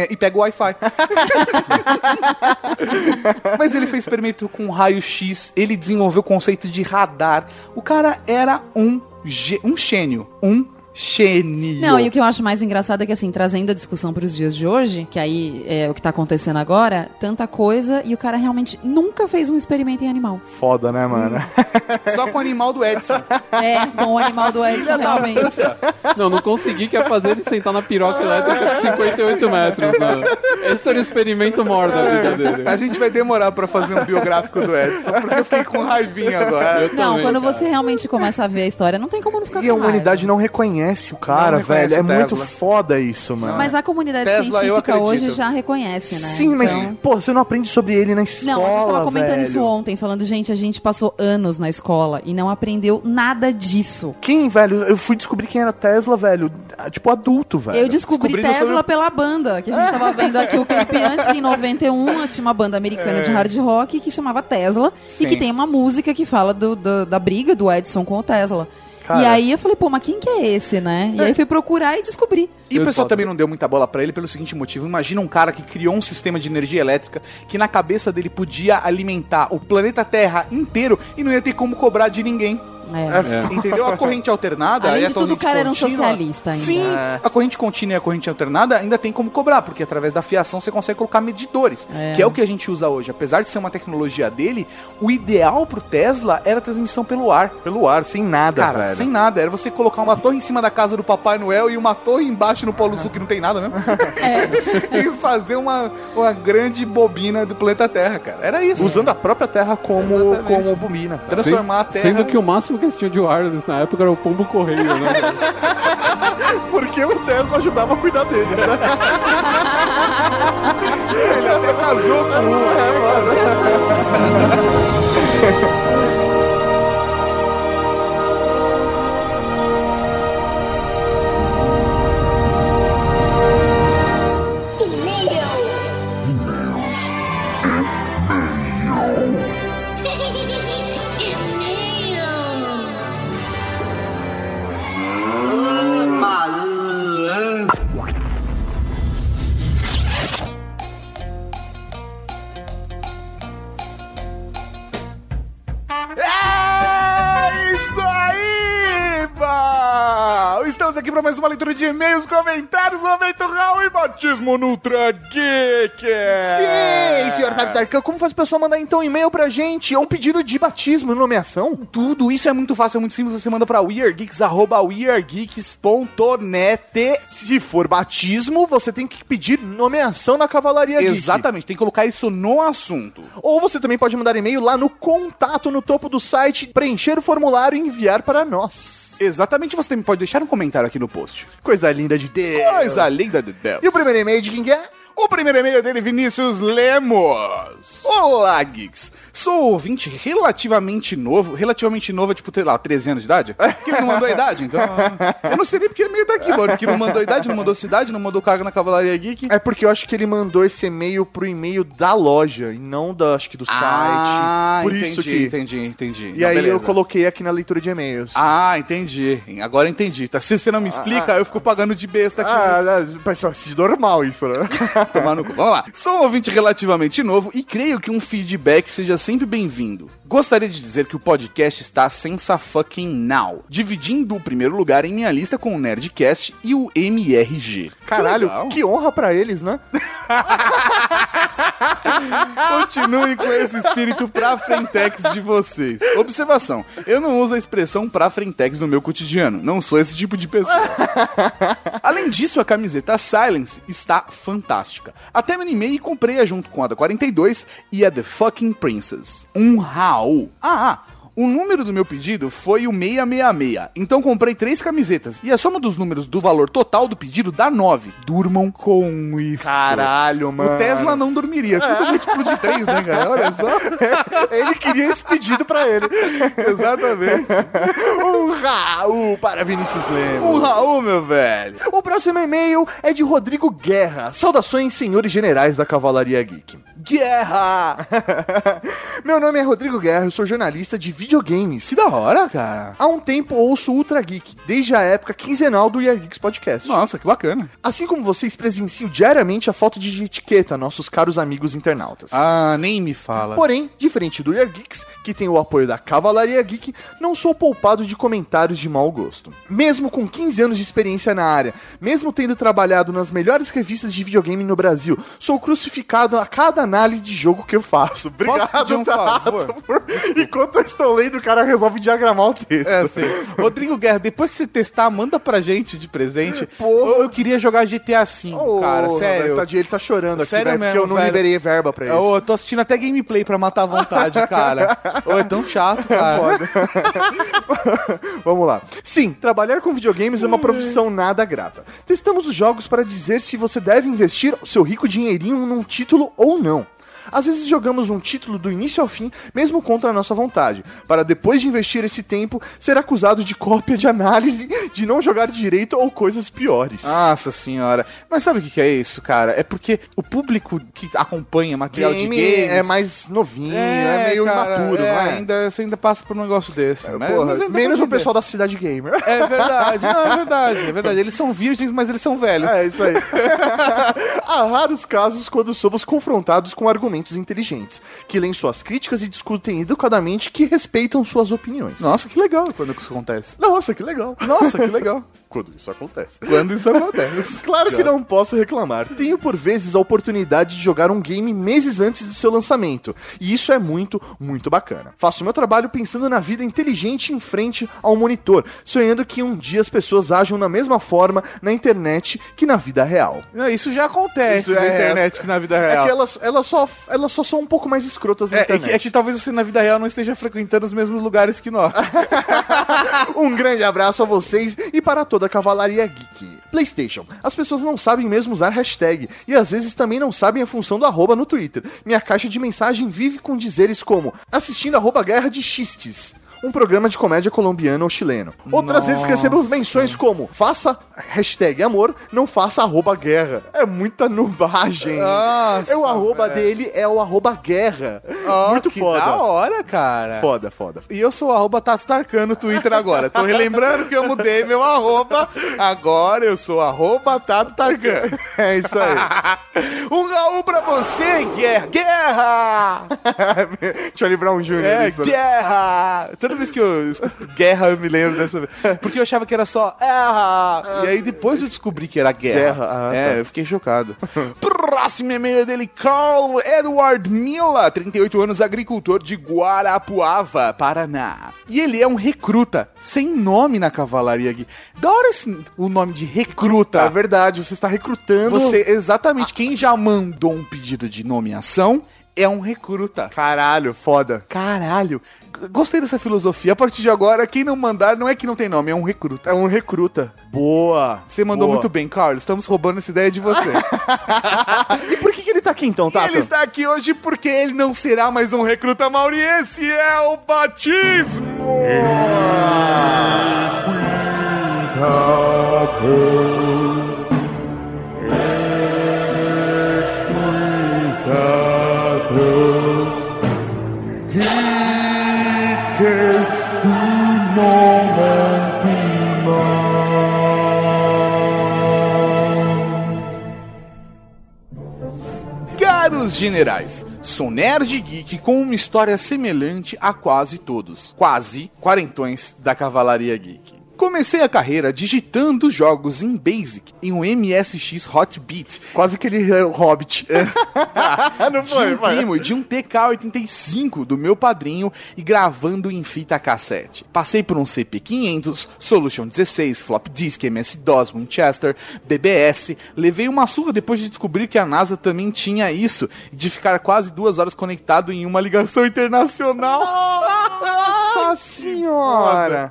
e pega o Wi-Fi. [LAUGHS] Mas ele fez experimento com raio-x, ele desenvolveu o conceito de radar. O cara era um, um gênio, um gênio. Não, e o que eu acho mais engraçado é que, assim, trazendo a discussão para os dias de hoje, que aí é o que tá acontecendo agora, tanta coisa, e o cara realmente nunca fez um experimento em animal. Foda, né, mano? Só com o animal do Edson. É, com o animal do Edson, realmente. Não, não consegui que é fazer ele sentar na piroca elétrica de 58 metros. Né? Esse era o experimento maior da vida dele. A gente vai demorar pra fazer um biográfico do Edson, porque eu fiquei com raivinha agora. Eu Não, também, quando cara. você realmente começa a ver a história, não tem como não ficar E a com humanidade raiva. não reconhece o cara, reconhece velho. É o muito Tesla. foda isso, mano. Mas a comunidade Tesla, científica hoje já reconhece, né? Sim, mas, Então- pô, você não aprende sobre ele na escola, Não, a gente tava comentando velho. isso ontem, falando, gente, a gente passou anos na escola e não aprendeu nada disso. Quem, velho? Eu fui descobrir quem era Tesla, velho. Tipo, adulto, velho. Eu descobri descobrindo Tesla sobre- pela banda, que a gente tava [LAUGHS] vendo aqui o clipe antes, que em 91 tinha uma banda americana de hard rock que chamava Tesla Sim. e que tem uma música que fala do, do- da briga do Edson com o Tesla. Cara. E aí eu falei, pô, mas quem que é esse, né? E aí fui procurar e descobri. E o pessoal também não deu muita bola pra ele pelo seguinte motivo. Imagina um cara que criou um sistema de energia elétrica que na cabeça dele podia alimentar o planeta Terra inteiro e não ia ter como cobrar de ninguém. É. Entendeu? A corrente alternada. Além de tudo, o cara era um contínua- socialista ainda. Sim, a corrente contínua e a corrente alternada ainda tem como cobrar, porque através da fiação você consegue colocar medidores, É. que é o que a gente usa hoje. Apesar de ser uma tecnologia dele, o ideal pro Tesla era a transmissão pelo ar. Pelo ar, sem nada, Cara, velho. sem nada. Era você colocar uma torre em cima da casa do Papai Noel e uma torre embaixo no Polo Sul, que não tem nada mesmo. [LAUGHS] e fazer uma, uma grande bobina do planeta Terra, cara. Era isso. Usando a própria Terra como, Exatamente. como bobina. Transformar a Terra. Sendo que o máximo que eles tinham de wireless na época era o pombo correio, né? [LAUGHS] Porque o Tesla ajudava a cuidar deles, né? [LAUGHS] Ele até casou com um. É [LAUGHS] aqui para mais uma leitura de e-mails, comentários, momento Raul e batismo no Geek! Sim, senhor Darkão, como faz a pessoa mandar então um e-mail pra gente ou um pedido de batismo e nomeação? Tudo isso é muito fácil, é muito simples. Você manda pra weirdgeeks, arroba weirdgeeks.net. Se for batismo, você tem que pedir nomeação na Cavalaria Geek. Exatamente, tem que colocar isso no assunto. Ou você também pode mandar e-mail lá no contato no topo do site, preencher o formulário e enviar para nós. Exatamente, você também pode deixar um comentário aqui no post. Coisa linda de Deus. Coisa linda de Deus. E o primeiro e-mail de quem que é? O primeiro e-mail dele, Vinícius Lemos. Olá, Geeks. Sou ouvinte relativamente novo. Relativamente novo é tipo, sei lá, 13 anos de idade? [LAUGHS] Que ele não mandou a idade, então. Eu não sei nem porque o e-mail tá aqui, mano. Que não mandou a idade, não mandou cidade, não mandou carga na Cavalaria Geek. É porque eu acho que ele mandou esse e-mail pro e-mail da loja e não da, acho que do Ah, site. Por entendi, isso que. entendi, entendi. E Não, aí beleza. eu coloquei aqui na leitura de e-mails. Ah, entendi. Agora entendi. Tá? Se você não me explica, eu fico pagando de besta aqui. Ah, mas é normal isso, né? [LAUGHS] Tomar no cu. Vamos lá. Sou um ouvinte relativamente novo e creio que um feedback seja sempre bem-vindo. Gostaria de dizer que o podcast está sensa fucking now, dividindo o primeiro lugar em minha lista com o Nerdcast e o MRG. Caralho, legal. que honra pra eles, né? [LAUGHS] Continuem com esse espírito pra frentex de vocês. Observação: eu não uso a expressão pra frentex no meu cotidiano. Não sou esse tipo de pessoa. [LAUGHS] Além disso, a camiseta Silence está fantástica. Até me animei e comprei-a junto com a da 42 e a The Fucking Princess. Um Ah, ah. O número do meu pedido foi o 666. Então comprei três camisetas. E a soma dos números do valor total do pedido dá 9. Durmam com isso. Caralho, mano. O Tesla não dormiria. Tudo múltiplo de três, né, cara? Olha só. [LAUGHS] Ele queria esse pedido pra ele. [LAUGHS] Exatamente. [LAUGHS] Um Raul para Vinícius Lemos. Um Raul, meu velho. O próximo e-mail é de Rodrigo Guerra. Saudações, senhores generais da Cavalaria Geek. Guerra! Meu nome é Rodrigo Guerra, eu sou jornalista de videogames. Que da hora, cara. Há um tempo ouço Ultra Geek, desde a época quinzenal do Year Geeks Podcast. Nossa, que bacana. Assim como vocês presenciam diariamente a falta de etiqueta, nossos caros amigos internautas. Ah, nem me fala. Porém, diferente do Year Geeks, que tem o apoio da Cavalaria Geek, não sou poupado de comentários de mau gosto. Mesmo com 15 anos de experiência na área, mesmo tendo trabalhado nas melhores revistas de videogame no Brasil, sou crucificado a cada análise de jogo que eu faço. Obrigado, pedir um Tato, por- Enquanto eu estou lendo, o cara resolve diagramar o texto. É. Rodrigo Guerra, depois que você testar, manda pra gente de presente. Porra. Eu, eu queria jogar GTA V, Ô, cara, sério. Tadinho, ele tá chorando aqui, Sério porque mesmo, eu não velho. liberei verba pra isso. Ô, eu tô assistindo até gameplay pra matar a vontade, [LAUGHS] cara. Ô, é tão chato, cara. [LAUGHS] Vamos lá. Sim, trabalhar com videogames é uma profissão nada grata. Testamos os jogos para dizer se você deve investir o seu rico dinheirinho num título ou não. Às vezes jogamos um título do início ao fim, mesmo contra a nossa vontade, para depois de investir esse tempo, ser acusado de cópia de análise, de não jogar direito ou coisas piores. Nossa senhora. Mas sabe o que, é isso, cara? É porque o público que acompanha material Game de games... é mais novinho, é, meio cara, imaturo, é, não é? Ainda, você ainda passa por um negócio desse. mas- Porra, mas menos o pessoal da cidade gamer. É verdade, não, é [LAUGHS] verdade, é verdade. Eles são virgens, mas eles são velhos. É isso aí. [LAUGHS] Há raros casos quando somos confrontados com argumentos inteligentes, que leem suas críticas e discutem educadamente que respeitam suas opiniões. Nossa, que legal quando isso acontece. Nossa, que legal. Nossa, que [LAUGHS] legal. Quando isso acontece. Quando isso acontece. [LAUGHS] Claro que não posso reclamar. Tenho por vezes a oportunidade de jogar um game meses antes do seu lançamento, e isso é muito, muito bacana. Faço meu trabalho pensando na vida inteligente em frente ao monitor, sonhando que um dia as pessoas ajam da mesma forma na internet que na vida real. Não, Isso já acontece Isso na é- internet que na vida É real. que elas, elas, só, elas só são um pouco mais escrotas na É, é internet. que, é que talvez você na vida real não esteja frequentando os mesmos lugares que nós. [LAUGHS] Um grande abraço a vocês e para toda a Cavalaria Geek. PlayStation. As pessoas não sabem mesmo usar hashtag e às vezes também não sabem a função do arroba no Twitter. Minha caixa de mensagem vive com dizeres como assistindo arroba guerra de xistes. Um programa de comédia colombiano ou chileno. Outras vezes recebemos menções como faça hashtag amor, não faça arroba guerra. É muita nubagem. Nossa, é o arroba velho. dele, é o arroba guerra. Ó, Muito que foda. Da hora, cara. Foda, foda. E eu sou o arroba Tato Tarkan no Twitter agora. Tô relembrando que eu mudei meu arroba. Agora eu sou arroba Tato Tarkan. É isso aí. [LAUGHS] Um Raul pra você, Guerra! Guerra! Charlie Brown Jr. É, isso, né? Toda vez que eu escuto guerra, eu me lembro dessa vez. Porque eu achava que era só erra! E aí depois eu descobri que era guerra. Guerra, ah, é, tá. eu fiquei chocado. Próximo e-mail dele, Carl Edward Mila, 38 anos, agricultor de Guarapuava, Paraná. E ele é um recruta, sem nome na cavalaria aqui. Da hora esse, o nome de recruta. É verdade, você está recrutando. Você, exatamente, quem já mandou um pedido de nomeação é um recruta. Caralho, foda. Caralho, gostei dessa filosofia. A partir de agora, quem não mandar não é que não tem nome, é um recruta. É um recruta. Boa. Você mandou Boa. muito bem, Carlos. Estamos roubando essa ideia de você. [LAUGHS] E por que, que ele tá aqui então, e Tato? ele está aqui hoje porque ele não será mais um recruta Mauri. Esse é o batismo! Generais, sou nerd geek com uma história semelhante a quase todos, quase quarentões da Cavalaria Geek. Comecei a carreira digitando jogos em BASIC, em um MSX Hot Beat, Quase aquele é, Hobbit. [LAUGHS] Não de foi, um vai. primo de um TK-85 do meu padrinho e gravando em fita cassete. Passei por um CP500, Solution 16, Flop Disk, MS-DOS, Winchester, BBS. Levei uma surra depois de descobrir que a NASA também tinha isso e de ficar quase duas horas conectado em uma ligação internacional. Nossa [LAUGHS] senhora!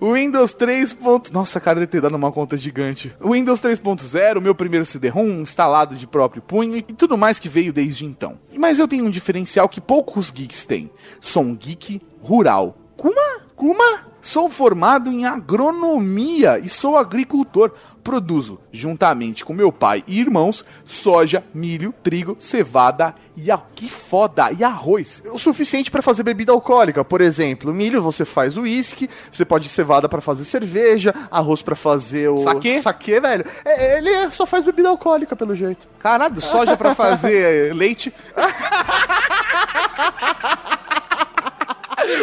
O Windows 3. ponto- Nossa, cara, deve ter dado uma conta gigante. Windows 3.0, meu primeiro CD-ROM instalado de próprio punho e tudo mais que veio desde então. Mas eu tenho um diferencial que poucos geeks têm. Sou um geek rural. Kuma? Kuma? Sou formado em agronomia e sou agricultor. Produzo, juntamente com meu pai e irmãos, soja, milho, trigo, cevada e a... que foda, e arroz. O suficiente pra fazer bebida alcoólica. Por exemplo, milho você faz uísque, você pode cevada pra fazer cerveja, arroz pra fazer o Saquê? saquê, velho. É, ele só faz bebida alcoólica pelo jeito. Caralho, soja pra fazer [LAUGHS] leite. [LAUGHS]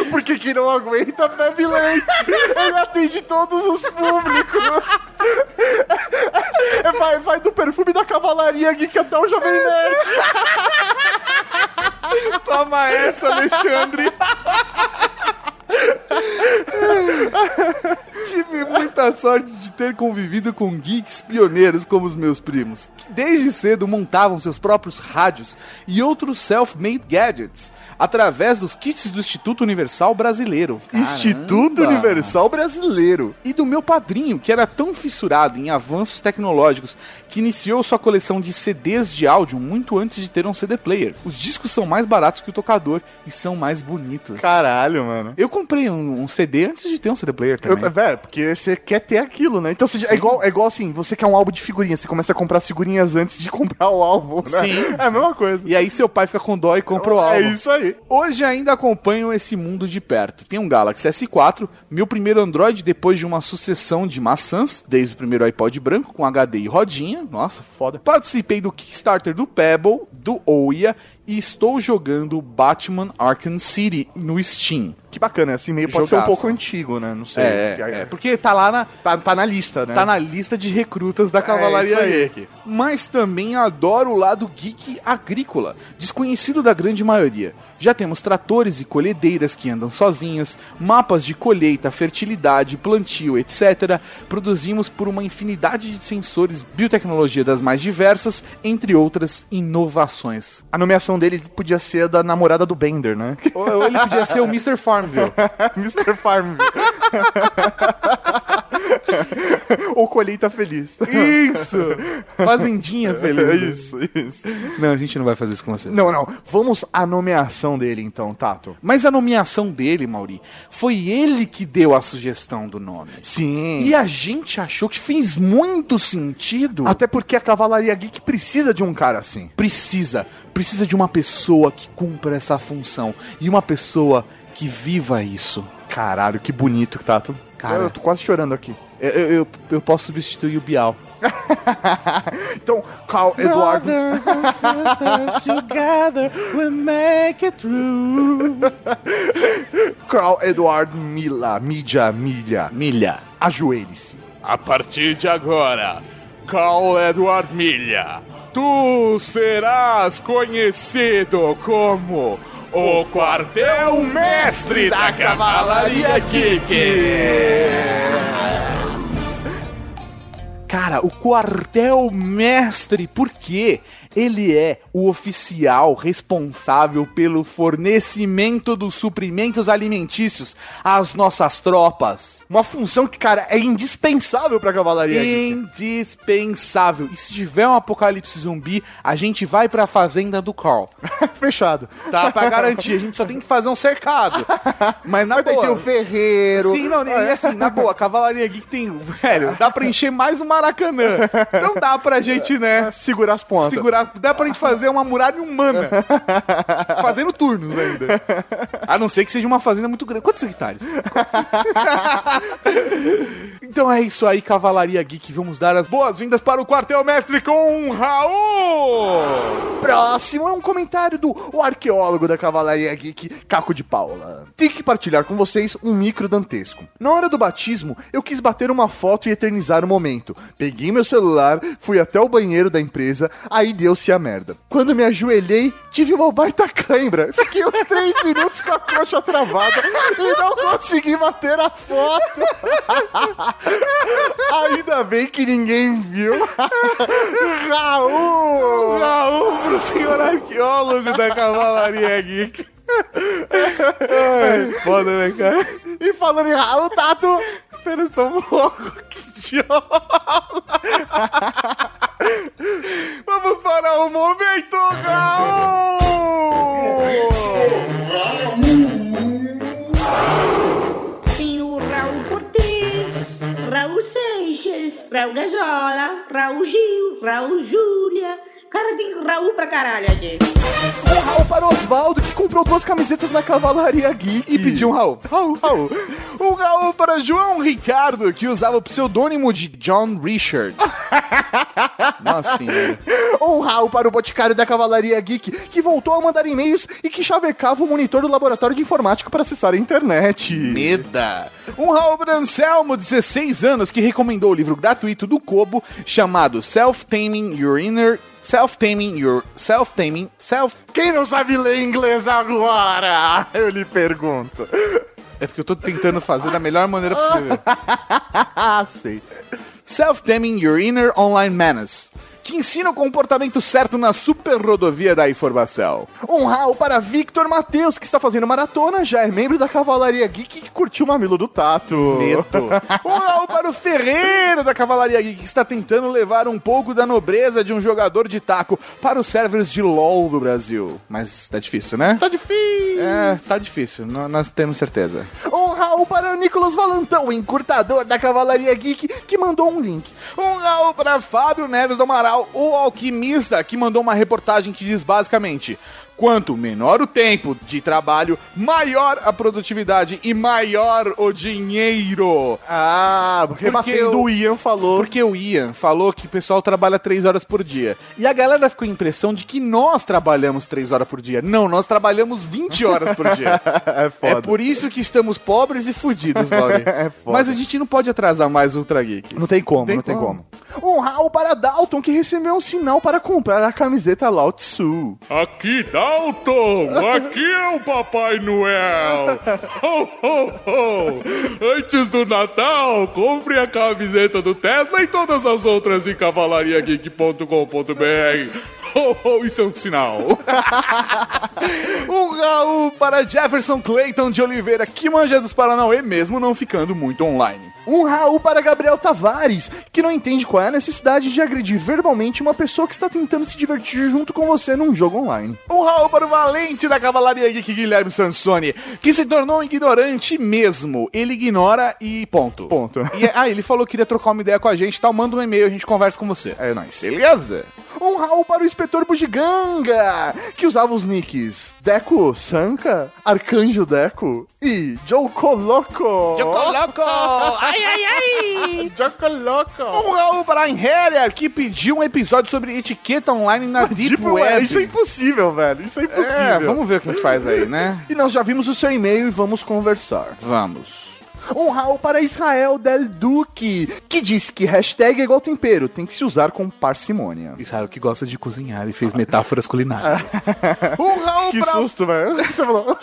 Porque que não aguenta bebe leite. Ele atende todos os públicos. É, Vai, vai do perfume da cavalaria geek até o Jovem Nerd. Toma essa, Alexandre. Tive muita sorte de ter convivido com geeks pioneiros como os meus primos, que desde cedo montavam seus próprios rádios e outros self-made gadgets através dos kits do Instituto Universal Brasileiro. Instituto Caramba! Universal Brasileiro. E do meu padrinho, que era tão fissurado em avanços tecnológicos que iniciou sua coleção de CDs de áudio muito antes de ter um CD player. Os discos são mais baratos que o tocador e são mais bonitos. Caralho, mano. Eu comprei um, um CD antes de ter um CD player Eu, também. velho, porque você quer ter aquilo, né? Então você, é, igual, é igual assim, você quer um álbum de figurinhas, você começa a comprar figurinhas antes de [LAUGHS] comprar o álbum, né? Sim. É a mesma coisa. E aí seu pai fica com dó e compra o álbum. É isso aí. Hoje ainda acompanho esse mundo de perto. Tem um Galaxy S4, meu primeiro Android depois de uma sucessão de maçãs, desde o primeiro iPod branco com HD e rodinha. Nossa, foda. Participei do Kickstarter do Pebble, do Ouya e estou jogando Batman Arkham City no Steam. Que bacana, assim meio pode ser um Jogaço. pouco antigo, né? Não sei. É, Que- é, porque tá lá na, Tá, tá na lista, né? Tá na lista de recrutas da Cavalaria isso aí. Geek. Mas também adoro o lado geek agrícola, desconhecido da grande maioria. Já temos tratores e colhedeiras que andam sozinhas, mapas de colheita, fertilidade, plantio, etc. Produzimos por uma infinidade de sensores, biotecnologia das mais diversas, entre outras inovações. A nomeação dele podia ser da namorada do Bender, né? Ou ou ele podia ser o Mr. [LAUGHS] Farmville. Mr. Farm. Ou Colheita Feliz. Isso! Fazendinha [LAUGHS] feliz. Isso, isso. Não, a gente não vai fazer isso com você. Não, não. Vamos à nomeação dele, então, Tato. Mas a nomeação dele, Mauri, foi ele que deu a sugestão do nome. Sim. E a gente achou que fez muito sentido. Até porque a Cavalaria Geek precisa de um cara assim. Precisa, precisa de uma pessoa que cumpra essa função e uma pessoa que viva isso. Caralho, que bonito, Tato. Cara. Eu tô quase chorando aqui. Eu, eu, eu- eu posso substituir o Bial. [LAUGHS] Então, Carl Eduardo. together we make it through. [LAUGHS] Carl Eduardo Mila, mídia, milha. Milha. Ajoelhe-se. A partir de agora, Carl Edward Milha, tu serás conhecido como o quartel-mestre da Cavalaria Geek. Cara, o quartel-mestre, por quê? Ele é o oficial responsável pelo fornecimento dos suprimentos alimentícios às nossas tropas. Uma função que, cara, é indispensável pra Cavalaria. Indispensável. E se tiver um apocalipse zumbi, a gente vai pra fazenda do Carl. [LAUGHS] Fechado. Tá? Pra garantir. A gente só tem que fazer um cercado. Mas na Mas boa. tem o ferreiro. Sim, não, e assim, na [LAUGHS] boa, a Cavalaria Geek tem, velho, dá pra encher mais um Maracanã. Então dá pra gente, né? Segurar as pontas. Segurar, dá pra gente fazer uma muralha humana. Fazendo turnos ainda. A não ser que seja uma fazenda muito grande. Quantos hectares? [LAUGHS] então é isso aí, Cavalaria Geek. Vamos dar as boas-vindas para o quartel mestre com Raul! Próximo é um comentário do o arqueólogo da Cavalaria Geek, Caco de Paula. Tenho que partilhar com vocês um micro dantesco. Na hora do batismo, eu quis bater uma foto e eternizar o momento. Peguei meu celular, fui até o banheiro da empresa, aí deu-se a merda. Quando me ajoelhei, tive uma baita cãibra. Fiquei uns três [LAUGHS] minutos com a coxa travada e não consegui bater a foto. [LAUGHS] Ainda bem que ninguém viu. [LAUGHS] Raul! Raul pro senhor arqueólogo da Cavalaria Geek. Ai, foda, né, cara? E falando em Raul, Tato, Pera só um pouco, que idiota. Vamos para o momento, Raul! Raul Cortez, Raul Seixas, Raul Gazola, Raul Gil, Raul Júlia. Cara, tem Raul pra caralho aqui. um Raul para Osvaldo, que comprou duas camisetas na Cavalaria Geek. E pediu um Raul. Raul, Raul. Um Raul para João Ricardo, que usava o pseudônimo de John Richard. [LAUGHS] Nossa senhora. Um Raul para o Boticário da Cavalaria Geek, que voltou a mandar e-mails e que chavecava o monitor do laboratório de informática para acessar a internet. Meda. Um Raul para Anselmo, 16 anos, que recomendou o livro gratuito do Kobo chamado Self-Taming Your Inner... Self-Taming Your... Self-Taming... Self... Quem não sabe ler inglês agora? [LAUGHS] Eu lhe pergunto. É porque eu tô tentando fazer da melhor maneira possível. [LAUGHS] Sei. Self-Taming Your Inner Online Menace, que ensina o comportamento certo na super rodovia da informação. Um Raul para Victor Matheus, que está fazendo maratona, já é membro da Cavalaria Geek que curtiu o mamilo do Tato. [LAUGHS] Um Raul para o Ferreira da Cavalaria Geek, que está tentando levar um pouco da nobreza de um jogador de taco para os servers de LoL do Brasil. Mas tá difícil, né? Tá difícil. É, tá difícil, nós temos certeza. Um Raul para o Nicolas Valantão, encurtador da Cavalaria Geek, que mandou um link. Um Raul para Fábio Neves do Amaral, o alquimista, que mandou uma reportagem que diz basicamente: quanto menor o tempo de trabalho, maior a produtividade e maior o dinheiro. Ah, rebatendo o- o Ian falou. Porque o Ian falou que o pessoal trabalha três horas por dia. E a galera ficou com a impressão de que nós trabalhamos três horas por dia. Não, nós trabalhamos 20 horas por dia. [LAUGHS] É foda. É por isso que estamos pobres e fudidos, Valdir. [LAUGHS] É foda. Mas a gente não pode atrasar mais o Ultra Geeks. Não tem como, não tem como. Um Raul para Dalton, que recebeu um sinal para comprar a camiseta Lao Tzu. Aqui, Dalton! Aqui é o Papai Noel! Ho, ho, ho! Antes do Natal, compre a camiseta do Tesla e todas as outras em cavalariageek.com.br. Ho, ho, isso é um sinal. [LAUGHS] Um Raul para Jefferson Clayton de Oliveira, que manja dos Paranauê, mesmo não ficando muito online. Um Raul para Gabriel Tavares, que não entende qual é a necessidade de agredir verbalmente uma pessoa que está tentando se divertir junto com você num jogo online. Um Raul para o valente da Cavalaria Geek Guilherme Sansoni, que se tornou um ignorante mesmo. Ele ignora e ponto. Ponto. E, ah, ele falou que queria trocar uma ideia com a gente, tal, manda um e-mail, a gente conversa com você. É nóis. Beleza? Um Raul para o inspetor Bugiganga, que usava os nicks Deco Sanka, Arcanjo Deco e Joko Loco. Loco! Ai, ai, ai! [LAUGHS] Joko Loco. Um Raul para a Inherer, que pediu um episódio sobre etiqueta online na Deep Tipo, Web. é, isso é impossível, velho. Isso é impossível. É, vamos ver o que a gente faz aí, né? E nós já vimos o seu e-mail e vamos conversar. Vamos. Um Raul para Israel Del Duque, que disse que hashtag é igual tempero, tem que se usar com parcimônia. Israel que gosta de cozinhar e fez metáforas culinárias. [LAUGHS] um Raul Que pra... susto, velho. [LAUGHS] Você falou,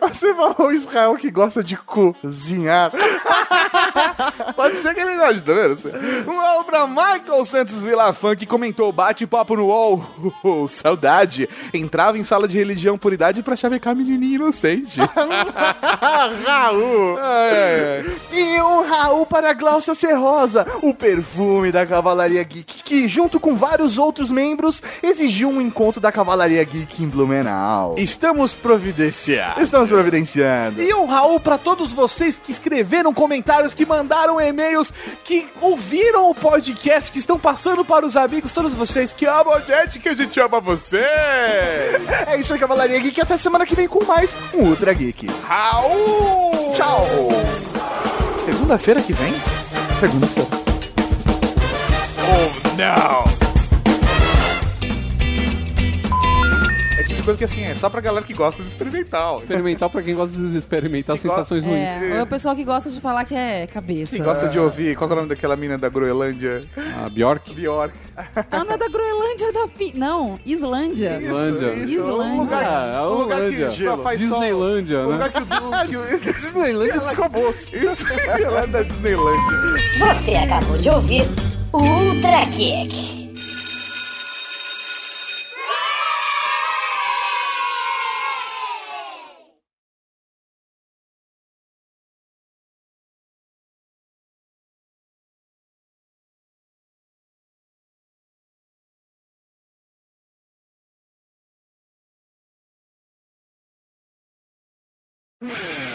você falou Israel que gosta de cozinhar. [LAUGHS] Pode ser que ele goste, tá vendo? Um Raul pra Michael Santos Vilafã, que comentou bate-papo no UOL. Saudade. Entrava em sala de religião por idade pra chavecar menininho inocente. Raul. ai, ai, ai. E um Raul para Glaucia Serrosa, o perfume da Cavalaria Geek, que junto com vários outros membros exigiu um encontro da Cavalaria Geek em Blumenau. Estamos providenciados. Estamos providenciando. E um Raul pra todos vocês que escreveram comentários, que mandaram e-mails que ouviram o podcast, que estão passando para os amigos, todos vocês que amam a gente, que a gente ama você. É isso aí, Cavalaria Geek. Até semana que vem com mais um Ultra Geek. Raul! Tchau! Segunda-feira que vem? Segunda-feira. Oh, não! De coisa que assim, é só pra galera que gosta de experimental. Experimental pra quem gosta de experimentar Que sensações ruins. É, ou o pessoal que gosta de falar que é cabeça. Quem gosta de ouvir, qual que é o nome daquela mina da Groenlândia? A Bjork. Bjork. Ah, não é da Groenlândia, é da Fi... Não, Islândia. Islândia. Islândia. Um lugar, Ah, a um lugar que só faz sol. Disneylândia, Um né? lugar que o... Que o Disneylândia. Isso, é da Disneylândia. Você acabou de ouvir o Ultra Geek. Yeah.